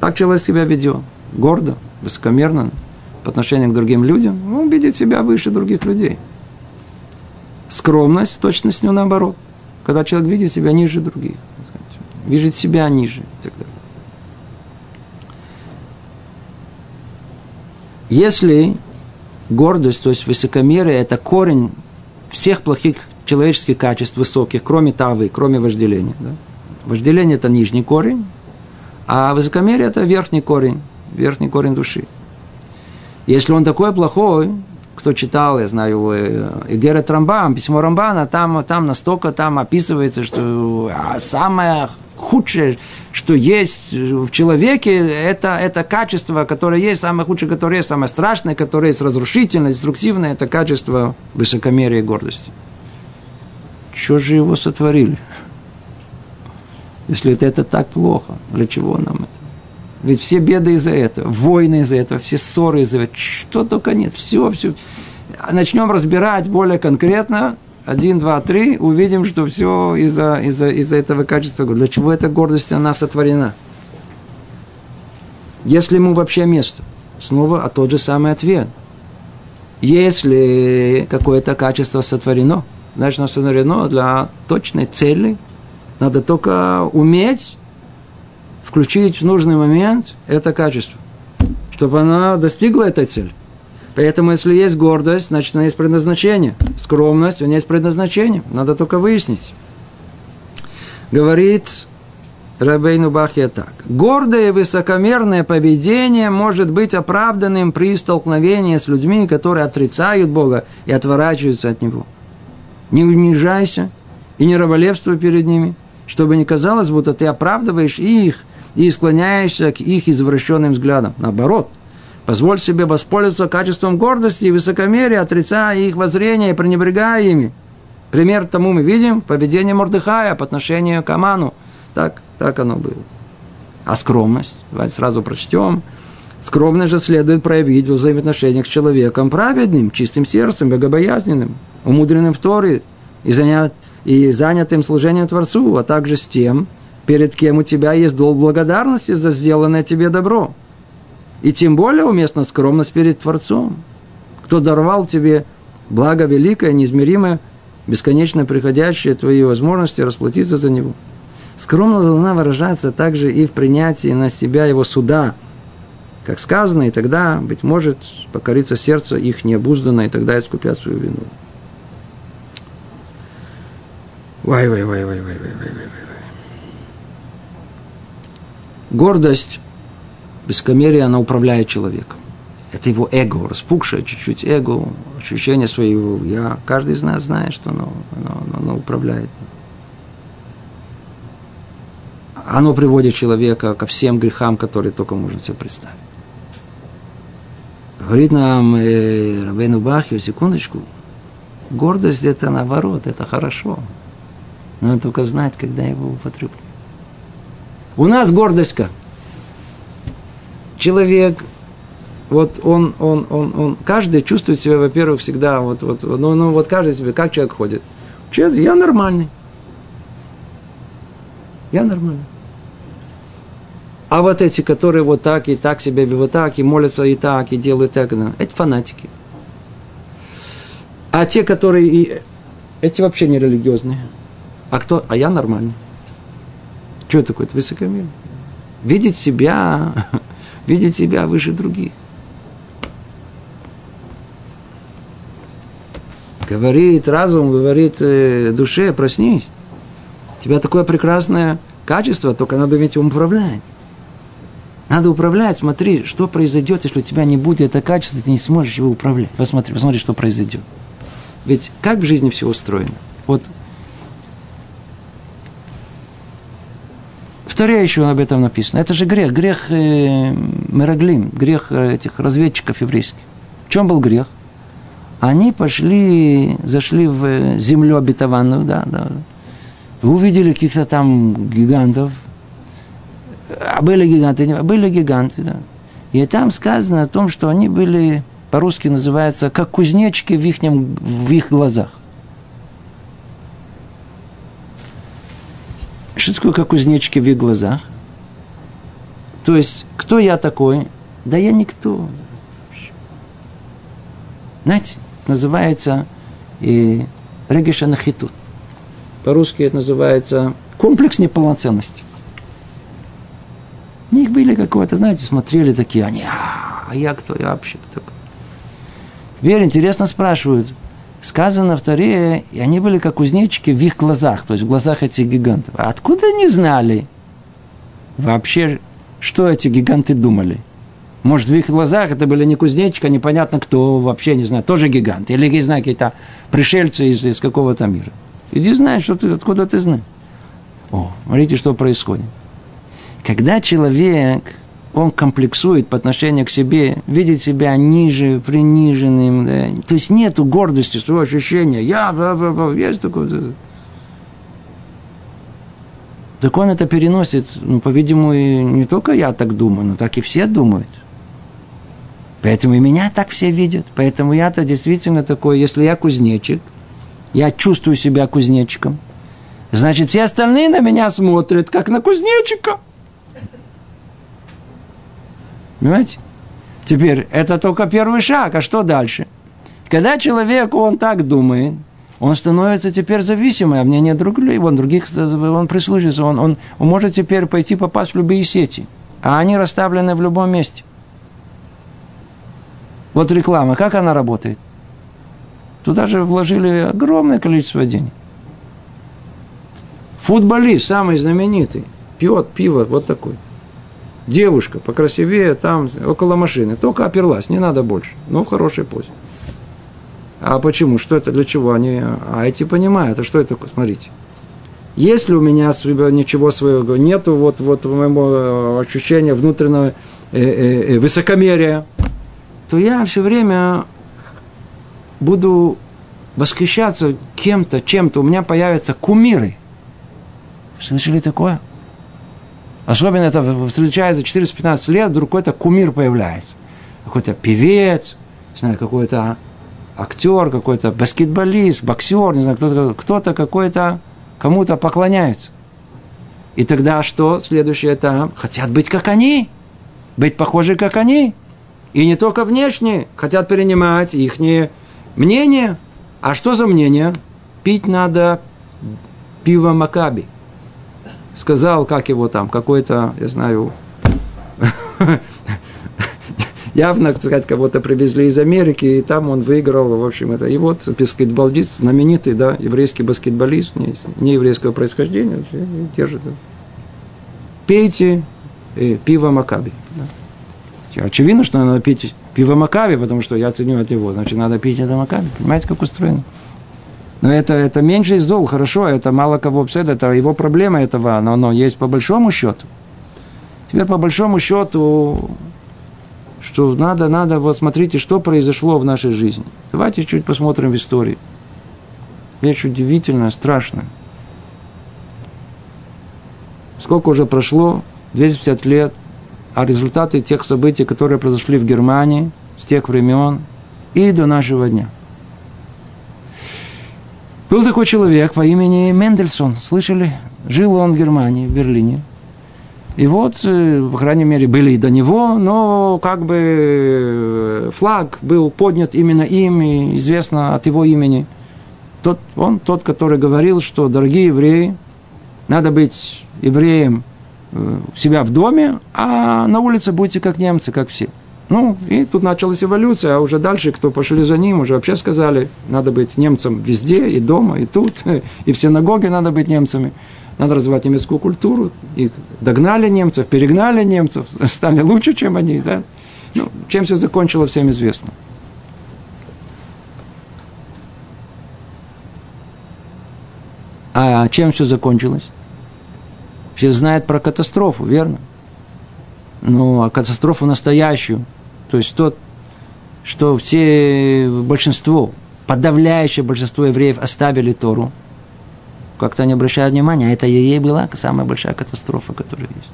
Так человек себя ведет. Гордо, высокомерно по отношению к другим людям. Он видит себя выше других людей. Скромность, точно с ним наоборот – когда человек видит себя ниже других, видит себя ниже и так далее. Если гордость, то есть высокомерие, это корень всех плохих человеческих качеств высоких, кроме тавы, кроме вожделения. Да? Вожделение – это нижний корень, а высокомерие – это верхний корень, верхний корень души. Если он такой плохой, кто читал, я знаю, э, Игера Трамбам, письмо Рамбана, там, там настолько там описывается, что а, самое худшее, что есть в человеке, это, это качество, которое есть, самое худшее, которое есть, самое страшное, которое есть разрушительное, деструктивное, это качество высокомерия и гордости. Что же его сотворили? Если это, это так плохо, для чего нам это? Ведь все беды из-за этого, войны из-за этого, все ссоры из-за этого, что только нет, все, все. Начнем разбирать более конкретно, один, два, три, увидим, что все из-за из из этого качества. Для чего эта гордость она сотворена? Если ему вообще место? Снова а тот же самый ответ. Если какое-то качество сотворено, значит, оно сотворено для точной цели. Надо только уметь включить в нужный момент это качество, чтобы она достигла этой цели. Поэтому, если есть гордость, значит, она есть предназначение. Скромность, у нее есть предназначение. Надо только выяснить. Говорит Рабейну Бахья так. Гордое и высокомерное поведение может быть оправданным при столкновении с людьми, которые отрицают Бога и отворачиваются от Него. Не унижайся и не раболепствуй перед ними, чтобы не казалось, будто ты оправдываешь их и склоняешься к их извращенным взглядам. Наоборот – Позволь себе воспользоваться качеством гордости и высокомерия, отрицая их воззрения и пренебрегая ими. Пример тому мы видим в поведении Мордыхая по отношению к Аману. Так, так оно было. А скромность? Давайте сразу прочтем. Скромность же следует проявить в взаимоотношениях с человеком праведным, чистым сердцем, богобоязненным, умудренным в Торе и, занят, и занятым служением Творцу, а также с тем, перед кем у тебя есть долг благодарности за сделанное тебе добро. И тем более уместна скромность перед Творцом, кто даровал тебе благо великое, неизмеримое, бесконечно приходящее твои возможности расплатиться за него. Скромность должна выражаться также и в принятии на себя его суда, как сказано, и тогда, быть может, покорится сердце их необузданно, и тогда искупят свою вину. Вай, вай, вай, вай, вай, вай, вай, вай, вай. Гордость Бескомерие, она управляет человеком. Это его эго, распухшее чуть-чуть эго, ощущение своего «я». Каждый из нас знает, что оно, оно, оно управляет. Оно приводит человека ко всем грехам, которые только можно себе представить. Говорит нам э, Рабейну Бахию, секундочку, гордость это наоборот, это хорошо. Надо только знать, когда его употреблять. У нас гордость человек, вот он, он, он, он, каждый чувствует себя, во-первых, всегда, вот, вот, ну, ну, вот каждый себе, как человек ходит. Человек, я нормальный. Я нормальный. А вот эти, которые вот так и так себя вот так, и молятся и так, и делают так, да, это фанатики. А те, которые и эти вообще не религиозные. А кто? А я нормальный. Что такое? Это высокомерие. Видеть себя видеть себя выше других. Говорит разум, говорит э, душе, проснись. У тебя такое прекрасное качество, только надо им управлять. Надо управлять, смотри, что произойдет, если у тебя не будет это качество, ты не сможешь его управлять. Посмотри, посмотри, что произойдет. Ведь как в жизни все устроено? Вот В Торе еще об этом написано. Это же грех, грех э, Мераглим, грех э, этих разведчиков еврейских. В чем был грех? Они пошли, зашли в э, землю обетованную, да, да. Увидели каких-то там гигантов. А были гиганты, были гиганты, да. И там сказано о том, что они были, по-русски называется, как кузнечки в их, в их глазах. Что такое, как кузнечики в их глазах? То есть, кто я такой? Да я никто. Знаете, называется и региша нахитут. По-русски это называется комплекс неполноценности. У них были какое-то, знаете, смотрели такие, они, а, а я кто, я вообще кто? Теперь интересно спрашивают, сказано в Таре, и они были как кузнечики в их глазах, то есть в глазах этих гигантов. А откуда они знали вообще, что эти гиганты думали? Может, в их глазах это были не кузнечика, непонятно кто, вообще не знаю, тоже гигант. Или, не знаю, какие-то пришельцы из, из какого-то мира. Иди знай, что ты, откуда ты знаешь. О, смотрите, что происходит. Когда человек, он комплексует по отношению к себе, видит себя ниже, приниженным, да, то есть нету гордости, своего ощущения, я, бла, бла, бла, есть такое, так он это переносит, ну, по-видимому, не только я так думаю, но так и все думают. Поэтому и меня так все видят. Поэтому я-то действительно такой, если я кузнечик, я чувствую себя кузнечиком, значит, все остальные на меня смотрят, как на кузнечика. Понимаете? Теперь, это только первый шаг, а что дальше? Когда человек, он так думает, он становится теперь зависимым, а мнение других, он других, он прислушивается, он, он, он может теперь пойти попасть в любые сети, а они расставлены в любом месте. Вот реклама, как она работает? Туда же вложили огромное количество денег. Футболист, самый знаменитый, пьет пиво вот такой. Девушка покрасивее, там, около машины. Только оперлась, не надо больше. Но в хорошей позе. А почему? Что это? Для чего? Они, а эти понимают. А что это? Смотрите. Если у меня ничего своего нету, вот, вот моего ощущения внутреннего э, э, э, высокомерия, то я все время буду восхищаться кем-то, чем-то. У меня появятся кумиры. Слышали такое? Особенно это встречается 415 лет, вдруг какой-то кумир появляется. Какой-то певец, знаю, какой-то актер, какой-то баскетболист, боксер, не знаю, кто-то, кто-то какой-то кому-то поклоняется. И тогда что? Следующее этап. Хотят быть как они. Быть похожи как они. И не только внешне, хотят перенимать их мнение. А что за мнение? Пить надо пиво Макаби. Сказал, как его там, какой-то, я знаю, явно, так сказать, кого-то привезли из Америки, и там он выиграл, в общем, это. И вот баскетболист, знаменитый, да, еврейский баскетболист, не, не еврейского происхождения, держит. Пейте э, пиво Макаби. Да. Очевидно, что надо пить пиво Макаби, потому что я ценю от его, значит, надо пить это Макаби. Понимаете, как устроено? Но это, это меньше из зол, хорошо, это мало кого обсед, это его проблема этого, но оно есть по большому счету. Теперь по большому счету, что надо, надо, вот смотрите, что произошло в нашей жизни. Давайте чуть посмотрим в истории. Вещь удивительная, страшная. Сколько уже прошло? 250 лет а результаты тех событий, которые произошли в Германии с тех времен и до нашего дня. Был такой человек по имени Мендельсон, слышали? Жил он в Германии, в Берлине. И вот, э, по крайней мере, были и до него, но как бы э, флаг был поднят именно им, и известно от его имени. Тот, он тот, который говорил, что, дорогие евреи, надо быть евреем у себя в доме, а на улице будете как немцы, как все. Ну, и тут началась эволюция, а уже дальше, кто пошли за ним, уже вообще сказали, надо быть немцем везде, и дома, и тут, и в синагоге надо быть немцами. Надо развивать немецкую культуру. Их догнали немцев, перегнали немцев, стали лучше, чем они. Да? Ну, чем все закончилось, всем известно. А чем все закончилось? Все знают про катастрофу, верно? Ну, а катастрофу настоящую, то есть тот, что все, большинство, подавляющее большинство евреев оставили Тору, как-то не обращают внимания, а это ей была самая большая катастрофа, которая есть.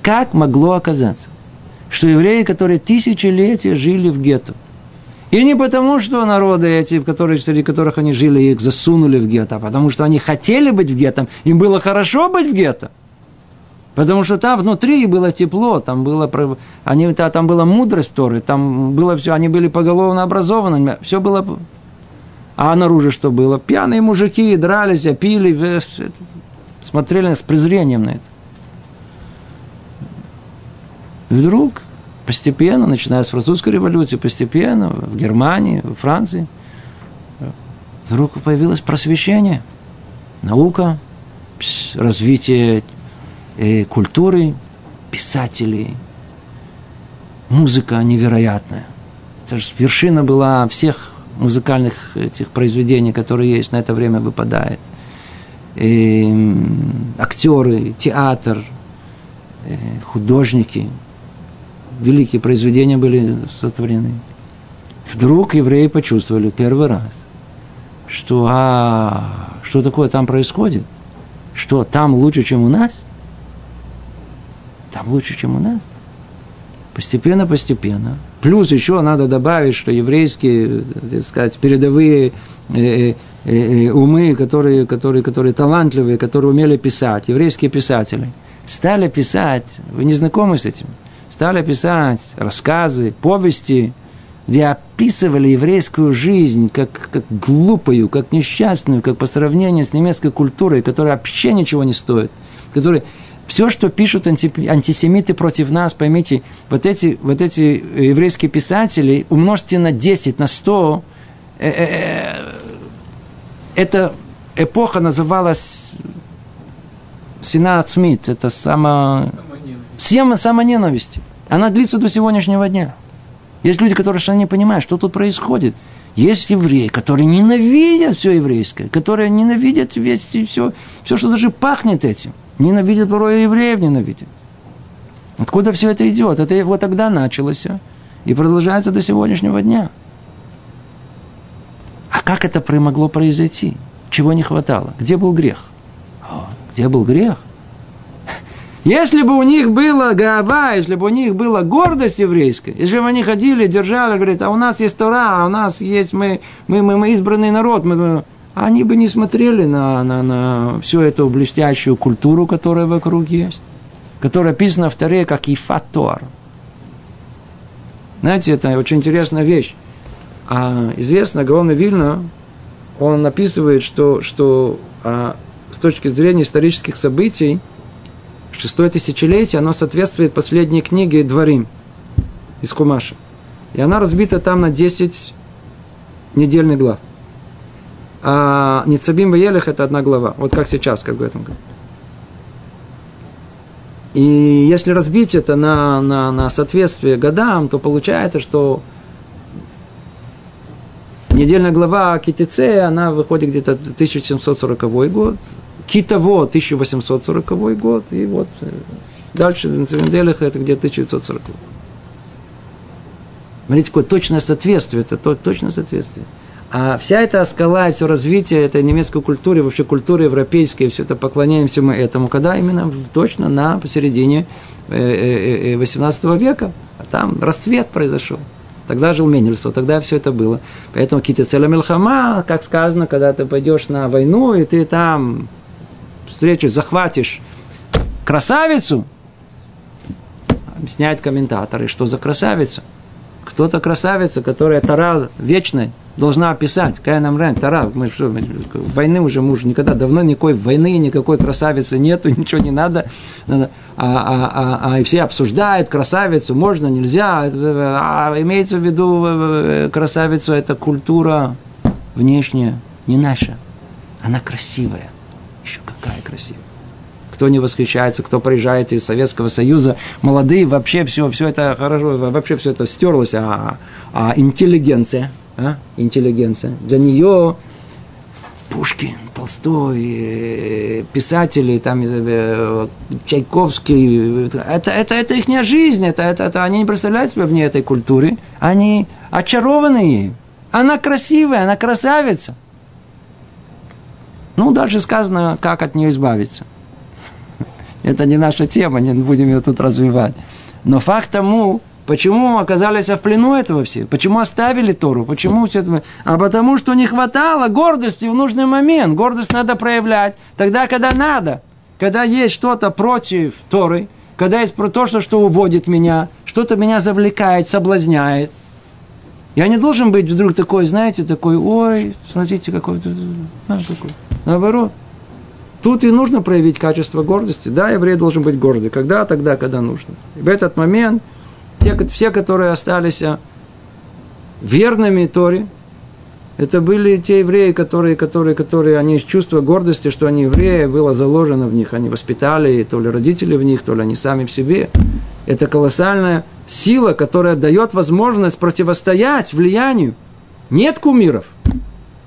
Как могло оказаться, что евреи, которые тысячелетия жили в гетто, и не потому, что народы эти, которые, среди которых они жили, их засунули в гетто, а потому что они хотели быть в гетто, им было хорошо быть в гетто. Потому что там внутри было тепло, там было, они, там была мудрость Торы, там было все, они были поголовно образованы, все было... А наружу что было? Пьяные мужики дрались, пили, смотрели с презрением на это. Вдруг постепенно, начиная с французской революции, постепенно в Германии, в Франции, вдруг появилось просвещение, наука, развитие э, культуры, писателей, музыка невероятная. Это же вершина была всех музыкальных этих произведений, которые есть на это время выпадает. И актеры, театр, э, художники, великие произведения были сотворены. Вдруг евреи почувствовали первый раз, что а, что такое там происходит? Что там лучше, чем у нас? Там лучше, чем у нас? Постепенно, постепенно. Плюс еще надо добавить, что еврейские, так сказать, передовые э, э, э, умы, которые, которые, которые талантливые, которые умели писать, еврейские писатели, стали писать, вы не знакомы с этим, стали писать рассказы, повести, где описывали еврейскую жизнь как, как глупую, как несчастную, как по сравнению с немецкой культурой, которая вообще ничего не стоит, которая все, что пишут антисемиты против нас, поймите, вот эти, вот эти еврейские писатели, умножьте на 10, на 100, э, э, э, эта эпоха называлась Сенат Смит, это само... Самоненависть. самоненависти. Она длится до сегодняшнего дня. Есть люди, которые совершенно не понимают, что тут происходит. Есть евреи, которые ненавидят все еврейское, которые ненавидят весь, все, все, что даже пахнет этим. Ненавидят порой евреев, ненавидят. Откуда все это идет? Это вот тогда началось и продолжается до сегодняшнего дня. А как это могло произойти? Чего не хватало? Где был грех? Где был грех? Если бы у них была гава, если бы у них была гордость еврейская, если бы они ходили, держали, говорят, а у нас есть Тора, а у нас есть, мы, мы, мы, мы избранный народ, мы, они бы не смотрели на, на, на всю эту блестящую культуру, которая вокруг есть, которая описана в Торе как Ифатор. Знаете, это очень интересная вещь. А известно, Гаон Вильна, он описывает, что, что а, с точки зрения исторических событий, шестое тысячелетие, оно соответствует последней книге Дворим из Кумаша. И она разбита там на 10 недельных глав. А Ницабим Ваелех – это одна глава. Вот как сейчас, как в этом. И если разбить это на, на, на соответствие годам, то получается, что недельная глава Китице, она выходит где-то 1740 год, Китово 1840 год, и вот э, дальше Цивенделеха это где-то 1940 год. Смотрите, какое точное соответствие, это точное соответствие. А вся эта скала и все развитие этой немецкой культуры, вообще культуры европейской, все это поклоняемся мы этому, когда именно точно на посередине 18 э, века, а там расцвет произошел. Тогда жил Менельсов, тогда все это было. Поэтому какие-то цели Мельхама, как сказано, когда ты пойдешь на войну, и ты там встречу захватишь красавицу, объясняют комментаторы, что за красавица. Кто-то красавица, которая Тара вечная, должна описать. Каин Амрен, Тара, мы что, мы, войны уже муж никогда, давно никакой войны, никакой красавицы нету, ничего не надо. надо а, а, а, а и все обсуждают красавицу, можно, нельзя. А имеется в виду э, красавицу, это культура внешняя, не наша. Она красивая. Еще какая красивая кто не восхищается, кто приезжает из Советского Союза, молодые, вообще все, все это хорошо, вообще все это стерлось, а, а интеллигенция – а? интеллигенция. Для нее Пушкин, Толстой, э, писатели, там, э, Чайковский, это, это, это их жизнь, это, это, это, они не представляют себя вне этой культуры, они очарованы ей. Она красивая, она красавица. Ну, дальше сказано, как от нее избавиться. Это не наша тема, не будем ее тут развивать. Но факт тому, Почему оказались в плену этого все? Почему оставили Тору? Почему все это? А потому что не хватало гордости в нужный момент. Гордость надо проявлять тогда, когда надо. Когда есть что-то против Торы, когда есть то, что, что уводит меня, что-то меня завлекает, соблазняет. Я не должен быть вдруг такой, знаете, такой, ой, смотрите, какой, а, такой. Наоборот. Тут и нужно проявить качество гордости. Да, еврей должен быть гордый. Когда? Тогда, когда нужно. И в этот момент – те, все, которые остались а, верными Торе, это были те евреи, которые, которые, которые, они из чувства гордости, что они евреи, было заложено в них. Они воспитали, то ли родители в них, то ли они сами в себе. Это колоссальная сила, которая дает возможность противостоять влиянию. Нет кумиров.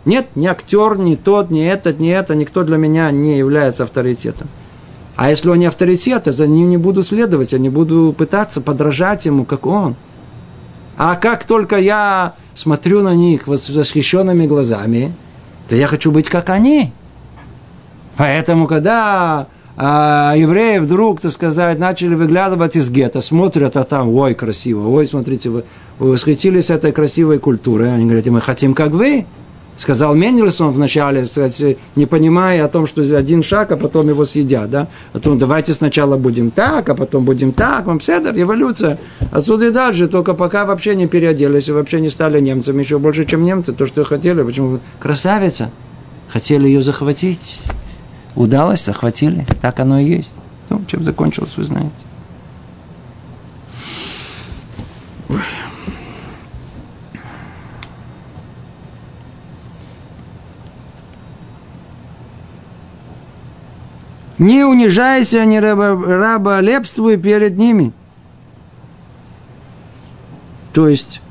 Нет, ни актер, ни тот, ни этот, ни это, никто для меня не является авторитетом. А если он не авторитет, я за ним не буду следовать, я не буду пытаться подражать ему, как он. А как только я смотрю на них восхищенными глазами, то я хочу быть как они. Поэтому, когда а, евреи вдруг, так сказать, начали выглядывать из гетто, смотрят, а там, ой, красиво, ой, смотрите, вы, вы восхитились этой красивой культурой. Они говорят, мы хотим, как вы. Сказал Мендельсон вначале, сказать, не понимая о том, что один шаг, а потом его съедят. Да? А то давайте сначала будем так, а потом будем так. Вам седер, эволюция. Отсюда и дальше, только пока вообще не переоделись, вообще не стали немцами, еще больше, чем немцы, то, что хотели. Почему? Красавица. Хотели ее захватить. Удалось, захватили. Так оно и есть. Ну, чем закончилось, вы знаете. Не унижайся, не раболепствуй перед ними. То есть,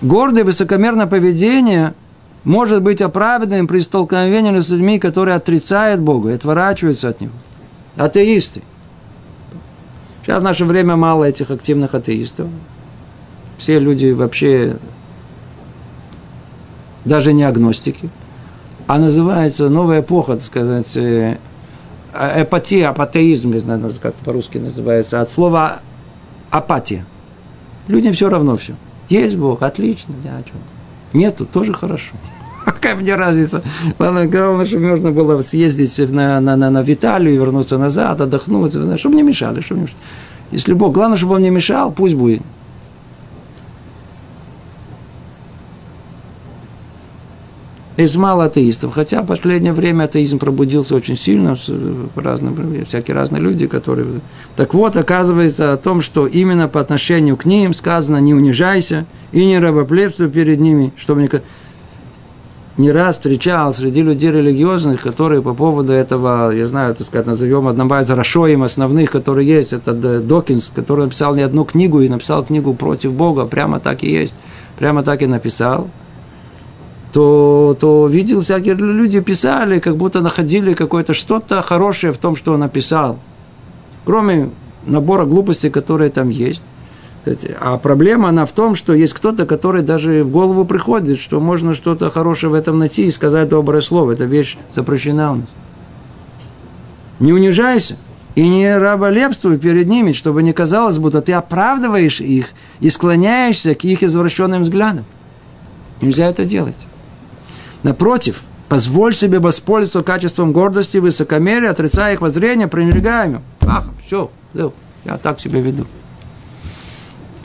гордое высокомерное поведение – может быть оправданным при столкновении с людьми, которые отрицают Бога и отворачиваются от Него. Атеисты. Сейчас в наше время мало этих активных атеистов. Все люди вообще даже не агностики. А называется новая эпоха, так сказать, э, эпатия, апатеизм, не знаю, как по-русски называется, от слова апатия. Людям все равно все. Есть Бог, отлично, да, о чем. Нету, тоже хорошо. Какая мне разница? Главное, главное, чтобы можно было съездить на, на, на, на Виталию и вернуться назад, отдохнуть, чтобы не мешали. Чтобы не мешали. Если Бог, главное, чтобы он не мешал, пусть будет. Есть мало атеистов, хотя в последнее время атеизм пробудился очень сильно, разные, всякие разные люди, которые... Так вот, оказывается о том, что именно по отношению к ним сказано «не унижайся и не рабоплевствуй перед ними», чтобы не не раз встречал среди людей религиозных, которые по поводу этого, я знаю, так сказать, назовем одного из Рашоим основных, который есть, это Докинс, который написал не одну книгу и написал книгу против Бога, прямо так и есть, прямо так и написал, то, то видел, всякие люди писали, как будто находили какое-то что-то хорошее в том, что он написал. Кроме набора глупостей, которые там есть. А проблема она в том, что есть кто-то, который даже в голову приходит, что можно что-то хорошее в этом найти и сказать доброе слово. Эта вещь запрещена у нас. Не унижайся и не раболепствуй перед ними, чтобы не казалось, будто ты оправдываешь их и склоняешься к их извращенным взглядам. Нельзя это делать. Напротив, позволь себе воспользоваться качеством гордости, высокомерия, отрицая их воззрение, пренебрегаем. Ах, все, я так себя веду.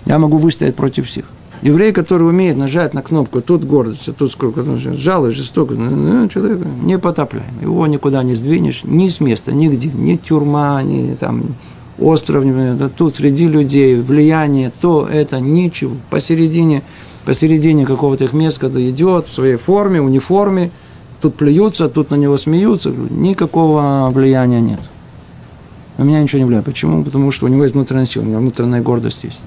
Я могу выстоять против всех. Еврей, который умеет нажать на кнопку, тут гордость, а тут сколько, жалость, жестокость, ну, ну, человек непотопляем. Его никуда не сдвинешь, ни с места, нигде, ни тюрьма, ни там остров, да, тут среди людей влияние, то это ничего. Посередине, посередине какого-то их места, когда идет в своей форме, униформе, тут плюются, тут на него смеются, никакого влияния нет. У меня ничего не влияет. Почему? Потому что у него есть внутренняя сила, у него внутренняя гордость есть.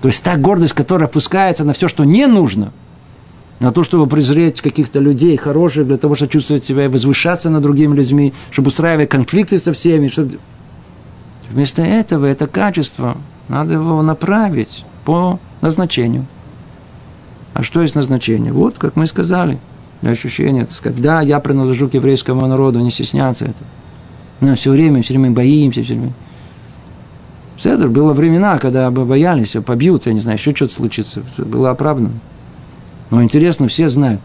То есть та гордость, которая опускается на все, что не нужно, на то, чтобы презреть каких-то людей хороших, для того, чтобы чувствовать себя и возвышаться над другими людьми, чтобы устраивать конфликты со всеми. Чтобы... Вместо этого это качество надо его направить по назначению. А что есть назначение? Вот, как мы сказали, ощущение, так сказать, да, я принадлежу к еврейскому народу, не стесняться этого. Но все время, все время боимся, все время. Седр, было времена, когда боялись, побьют, я не знаю, еще что-то случится. Было оправдано. Но интересно, все знают,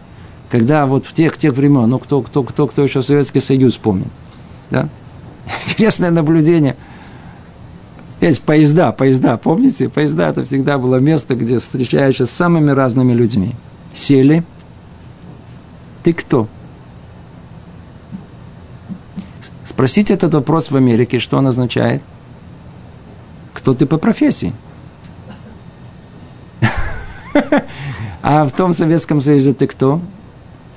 когда вот в тех, тех времен, ну, кто, кто, кто, кто еще Советский Союз помнит, да? Интересное наблюдение. Есть поезда, поезда, помните? Поезда – это всегда было место, где встречаешься с самыми разными людьми. Сели. Ты кто? Спросите этот вопрос в Америке, что он означает – кто ты по профессии. А в том Советском Союзе ты кто?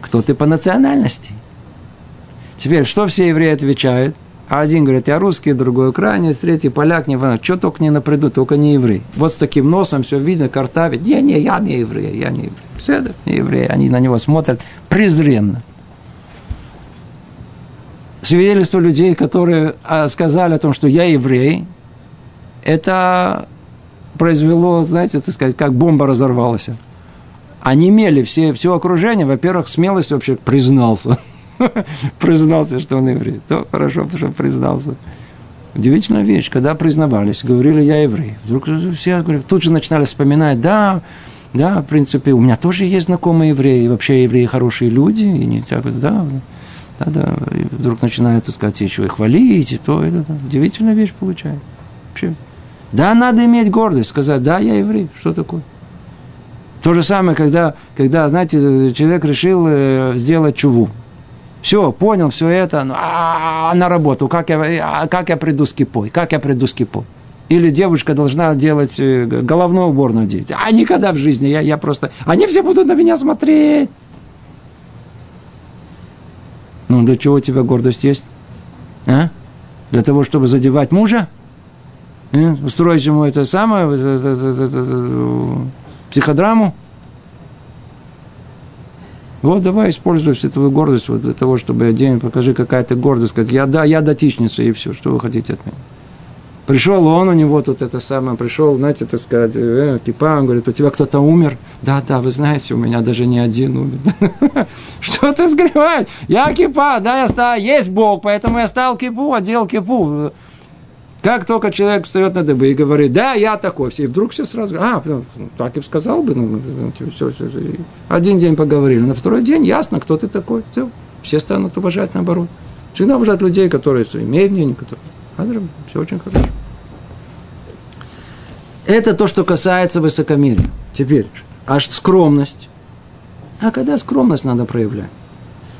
Кто ты по национальности? Теперь, что все евреи отвечают? А один говорит, я русский, другой украинец, третий поляк, не знаю, что только не наприду, только не еврей. Вот с таким носом все видно, картавит. Не, не, я не еврей, я не еврей. Все это не еврей. Они на него смотрят презренно. Свидетельство людей, которые а, сказали о том, что я еврей, это произвело, знаете, так сказать, как бомба разорвалась. Они имели все, все окружение, во-первых, смелость вообще признался. признался, что он еврей. То хорошо, что признался. Удивительная вещь, когда признавались, говорили, я еврей. Вдруг все говорят, тут же начинали вспоминать, да, да, в принципе, у меня тоже есть знакомые евреи, вообще евреи хорошие люди, и не так, да, да, да, и вдруг начинают, так сказать, еще и хвалить, и то, это, да. удивительная вещь получается. Вообще. Да, надо иметь гордость, сказать, да, я еврей, что такое? То же самое, когда, когда знаете, человек решил э, сделать чуву. Все, понял все это, ну, а, на работу, как я, а, как я приду с кипой, как я приду с кипой. Или девушка должна делать э, головную уборную делать. А никогда в жизни, я, я просто... Они все будут на меня смотреть. Ну, для чего у тебя гордость есть? А? Для того, чтобы задевать мужа? А? Устроить ему это самое, это, это, это, это, психодраму? Вот давай используй твою гордость вот для того, чтобы один покажи какая-то гордость, сказать, я, да, я датичница, и все, что вы хотите от меня. Пришел он, у него тут это самое, пришел, знаете, так сказать, э, кипа, он говорит, у тебя кто-то умер? Да, да, вы знаете, у меня даже не один умер. Что ты скрываешь? Я кипа, да, я стал, есть Бог, поэтому я стал кипу, одел кипу. Как только человек встает на дыбы и говорит, да, я такой, все, и вдруг все сразу, а, ну, так и сказал бы, ну, все, все, все. Один день поговорили, на второй день ясно, кто ты такой, все, все станут уважать наоборот. Всегда уважать людей, которые имеют мнение, которые... Все очень хорошо. Это то, что касается высокомерия. Теперь, аж скромность. А когда скромность надо проявлять?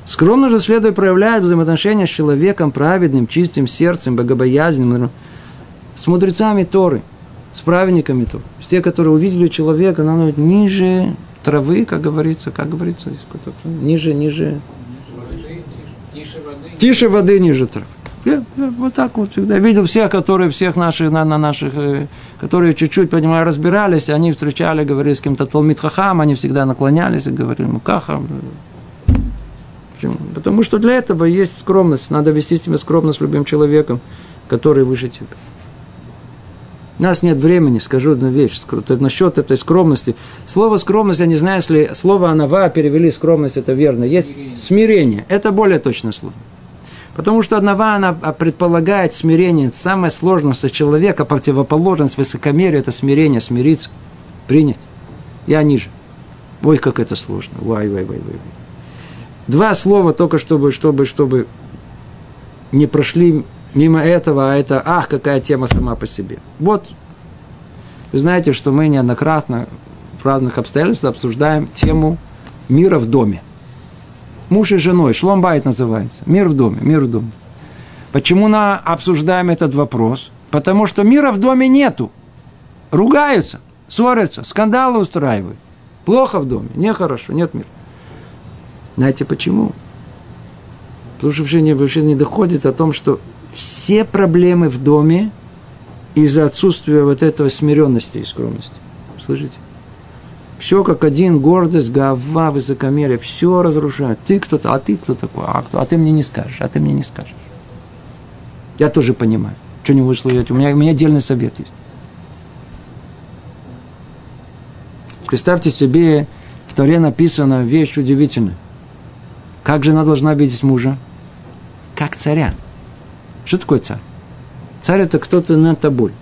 Скромно же следует проявлять взаимоотношения с человеком праведным, чистым сердцем, богобоязненным, с мудрецами Торы, с праведниками Торы, с те, которые увидели человека, на ниже травы, как говорится, как говорится, ниже, ниже, тише воды, тише воды ниже травы. Я, я вот так вот всегда видел всех, которые всех наших, на, на наших, э, которые чуть-чуть, понимаю, разбирались, они встречали, говорили с кем-то Талмит Хахам, они всегда наклонялись и говорили, ну, Кахам. Почему? Потому что для этого есть скромность. Надо вести себя скромно с любым человеком, который выше тебя. У нас нет времени, скажу одну вещь. Насчет этой скромности. Слово скромность, я не знаю, если слово анава перевели скромность, это верно. Есть смирение. смирение. Это более точное слово. Потому что анава, она предполагает смирение. Самая сложность человека, противоположность высокомерию, это смирение, смириться, принять. Я ниже. Ой, как это сложно. Вай, вай, вай, вай. Два слова только, чтобы, чтобы, чтобы не прошли мимо этого, а это, ах, какая тема сама по себе. Вот, вы знаете, что мы неоднократно в разных обстоятельствах обсуждаем тему мира в доме. Муж и женой, шломбайт называется. Мир в доме, мир в доме. Почему мы обсуждаем этот вопрос? Потому что мира в доме нету. Ругаются, ссорятся, скандалы устраивают. Плохо в доме, нехорошо, нет мира. Знаете почему? Потому что вообще не, не доходит о том, что все проблемы в доме из-за отсутствия вот этого смиренности и скромности. Слышите? Все как один, гордость, гава, высокомерие, все разрушает. Ты кто-то, а ты кто такой? А, кто? а ты мне не скажешь, а ты мне не скажешь. Я тоже понимаю. Что не вышло, у меня, у меня отдельный совет есть. Представьте себе, в Торе написана вещь удивительная. Как жена должна видеть мужа? Как царя. Что такое царь? Царь это кто-то над тобой.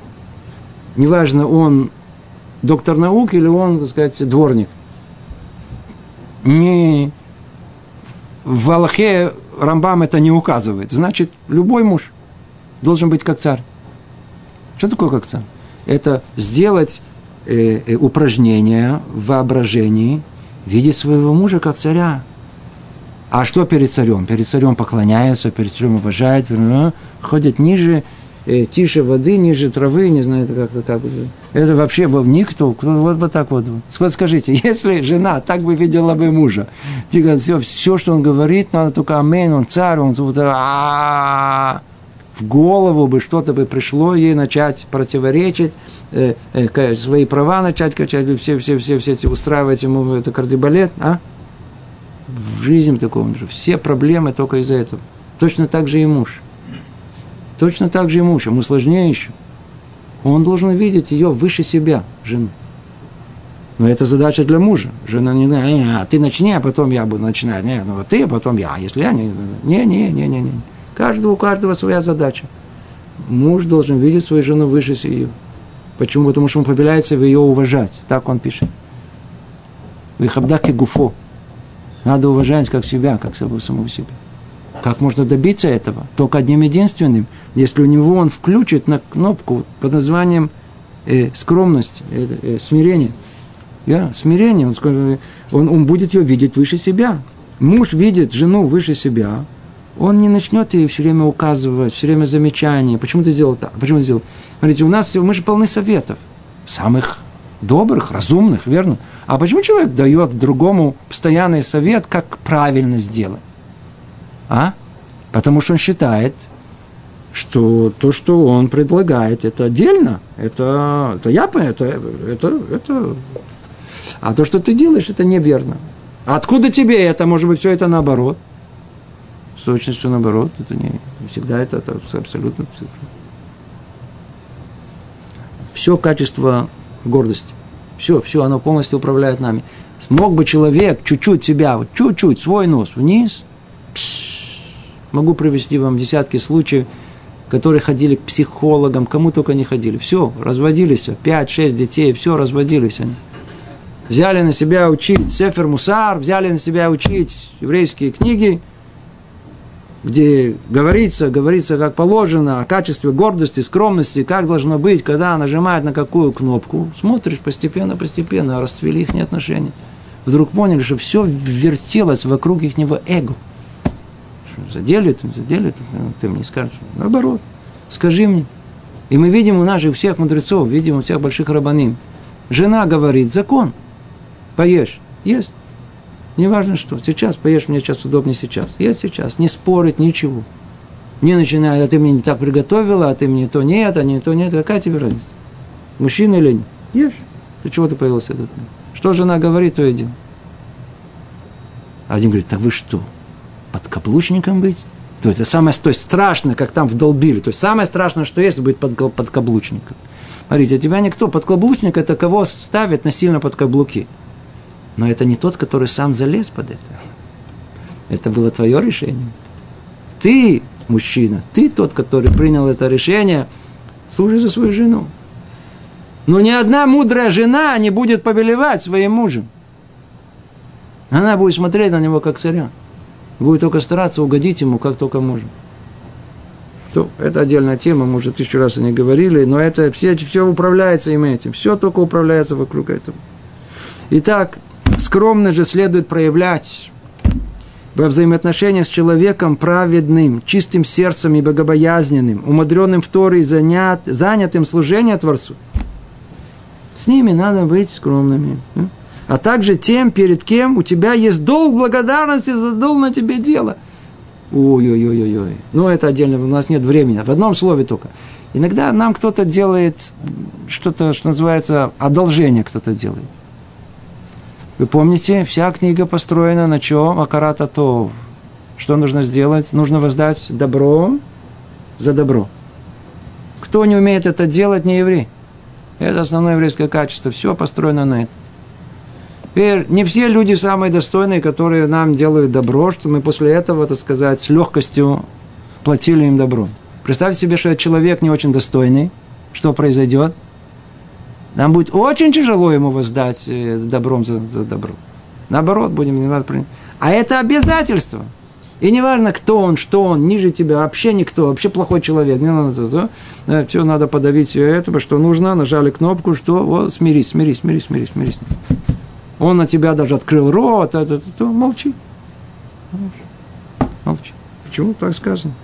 Неважно, он доктор наук или он, так сказать, дворник. Не в Аллахе Рамбам это не указывает. Значит, любой муж должен быть как царь. Что такое как царь? Это сделать э, э, упражнение в воображении, видеть своего мужа как царя. А что перед царем? Перед царем поклоняются, перед царем уважают, ходят ниже, э, тише воды, ниже травы, не знаю, это как-то как Это вообще никто, вот, вот так вот. Вот скажите, если жена так бы видела бы мужа, типа, все, все, что он говорит, надо только амин, он царь, он вот, а в голову бы что-то бы пришло ей начать противоречить, э, э, свои права начать качать, все, все, все, все устраивать ему это кардибалет, а? В жизни такого же. Все проблемы только из-за этого. Точно так же и муж. Точно так же и муж. Ему сложнее еще. Он должен видеть ее выше себя, жену. Но это задача для мужа. Жена не, а, ты начни, а потом я буду начинать. Не, ну ты, а потом я. А если я не, не, не, не, не, не. Каждого, у каждого своя задача. Муж должен видеть свою жену выше ее. Почему? Потому что он повеляется ее уважать. Так он пишет. Вихабдаки гуфо. Надо уважать как себя, как самого себя. Как можно добиться этого? Только одним единственным. Если у него он включит на кнопку под названием э, скромность, э, э, смирение. Я, смирение, он, он, он будет ее видеть выше себя. Муж видит жену выше себя, он не начнет ей все время указывать, все время замечания. Почему ты сделал так? Почему ты сделал? Смотрите, у нас мы же полны советов. Самых добрых, разумных, верно? А почему человек дает другому постоянный совет, как правильно сделать? А? Потому что он считает, что то, что он предлагает, это отдельно. Это, это я это, это, это. А то, что ты делаешь, это неверно. Откуда тебе это? Может быть, все это наоборот. С точностью наоборот. Это не, всегда это, это абсолютно. Все качество гордости. Все, все, оно полностью управляет нами. Смог бы человек чуть-чуть себя, вот чуть-чуть, свой нос вниз, могу привести вам десятки случаев, которые ходили к психологам, кому только не ходили. Все, разводились, пять-шесть детей, все, разводились они. Взяли на себя учить Сефер Мусар, взяли на себя учить еврейские книги – где говорится, говорится как положено о качестве гордости, скромности, как должно быть, когда нажимает на какую кнопку, смотришь постепенно, постепенно, расцвели их отношения. Вдруг поняли, что все вертелось вокруг их эго. Что, задели, задели, ты мне скажешь. Наоборот, скажи мне. И мы видим у наших всех мудрецов, видим у всех больших рабаним. Жена говорит, закон, поешь, есть. Не важно что. Сейчас поешь, мне сейчас удобнее сейчас. Я сейчас. Не спорить, ничего. Не начинай, а ты мне не так приготовила, а ты мне то нет, а не то нет. Какая тебе разница? Мужчина или нет? Ешь. Для чего ты появился этот Что жена говорит, то и делай. А один говорит, так вы что, под каблучником быть? То это самое то есть страшное, как там вдолбили. То есть самое страшное, что есть, быть под, под каблучником. Смотрите, тебя никто, под каблучник это кого ставит насильно под каблуки. Но это не тот, который сам залез под это. Это было твое решение. Ты, мужчина, ты тот, который принял это решение, служи за свою жену. Но ни одна мудрая жена не будет повелевать своим мужем. Она будет смотреть на него как царя. Будет только стараться угодить ему, как только можно. То, это отдельная тема, мы уже тысячу раз о ней говорили, но это все, все управляется им этим. Все только управляется вокруг этого. Итак, Скромно же следует проявлять во взаимоотношениях с человеком праведным, чистым сердцем и богобоязненным, умудренным в Торе и занят, занятым служением Творцу. С ними надо быть скромными. А также тем, перед кем у тебя есть долг благодарности за долг на тебе дело. Ой-ой-ой-ой. Ну, это отдельно, у нас нет времени. В одном слове только. Иногда нам кто-то делает что-то, что называется, одолжение кто-то делает. Вы помните, вся книга построена на чем? Акарата то. Что нужно сделать? Нужно воздать добро за добро. Кто не умеет это делать, не еврей. Это основное еврейское качество. Все построено на это. Теперь, не все люди самые достойные, которые нам делают добро, что мы после этого, так сказать, с легкостью платили им добро. Представьте себе, что человек не очень достойный. Что произойдет? Нам будет очень тяжело ему воздать э, добром за, за добро. Наоборот, будем не надо принять. А это обязательство. И не важно, кто он, что он, ниже тебя, вообще никто, вообще плохой человек. Не надо, да, да, все надо подавить все это, что нужно, нажали кнопку, что, вот, смирись, смирись, смирись, смирись, смирись. Он на тебя даже открыл рот, это, это, это, молчи. Молчи. Почему так сказано?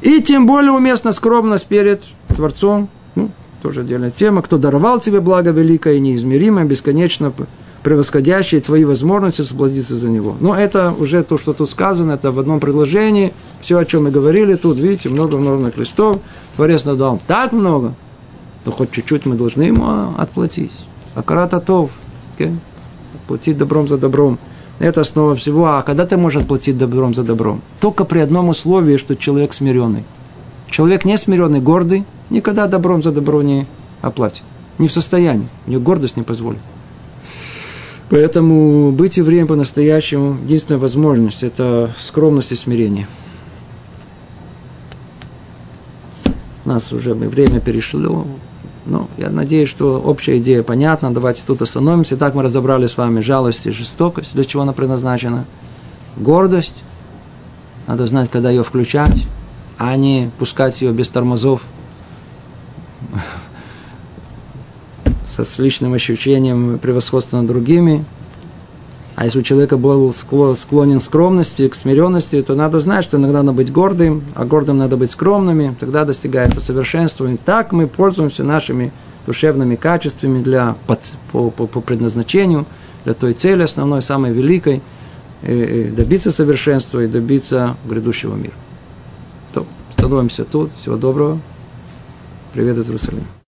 И тем более уместна скромность перед Творцом, тоже отдельная тема, кто даровал тебе благо великое и неизмеримое, бесконечно превосходящие твои возможности заплатиться за него. Но это уже то, что тут сказано, это в одном предложении. Все, о чем мы говорили, тут, видите, много-много листов. Творец надал так много, то хоть чуть-чуть мы должны ему отплатить. Акарат Атов. Okay? Платить добром за добром. Это основа всего. А когда ты можешь отплатить добром за добром? Только при одном условии, что человек смиренный. Человек не смиренный, гордый, никогда добром за добро не оплатит. Не в состоянии. У него гордость не позволит. Поэтому быть евреем по-настоящему единственная возможность – это скромность и смирение. У нас уже время перешло. Но я надеюсь, что общая идея понятна. Давайте тут остановимся. Так мы разобрали с вами жалость и жестокость. Для чего она предназначена? Гордость. Надо знать, когда ее включать, а не пускать ее без тормозов со личным ощущением превосходства над другими. А если у человека был склонен к скромности, к смиренности, то надо знать, что иногда надо быть гордым, а гордым надо быть скромными, тогда достигается совершенство. И так мы пользуемся нашими душевными качествами для, по, по, по предназначению, для той цели основной, самой великой, и, и добиться совершенства и добиться грядущего мира. То, становимся тут. Всего доброго. Привет из Иерусалима.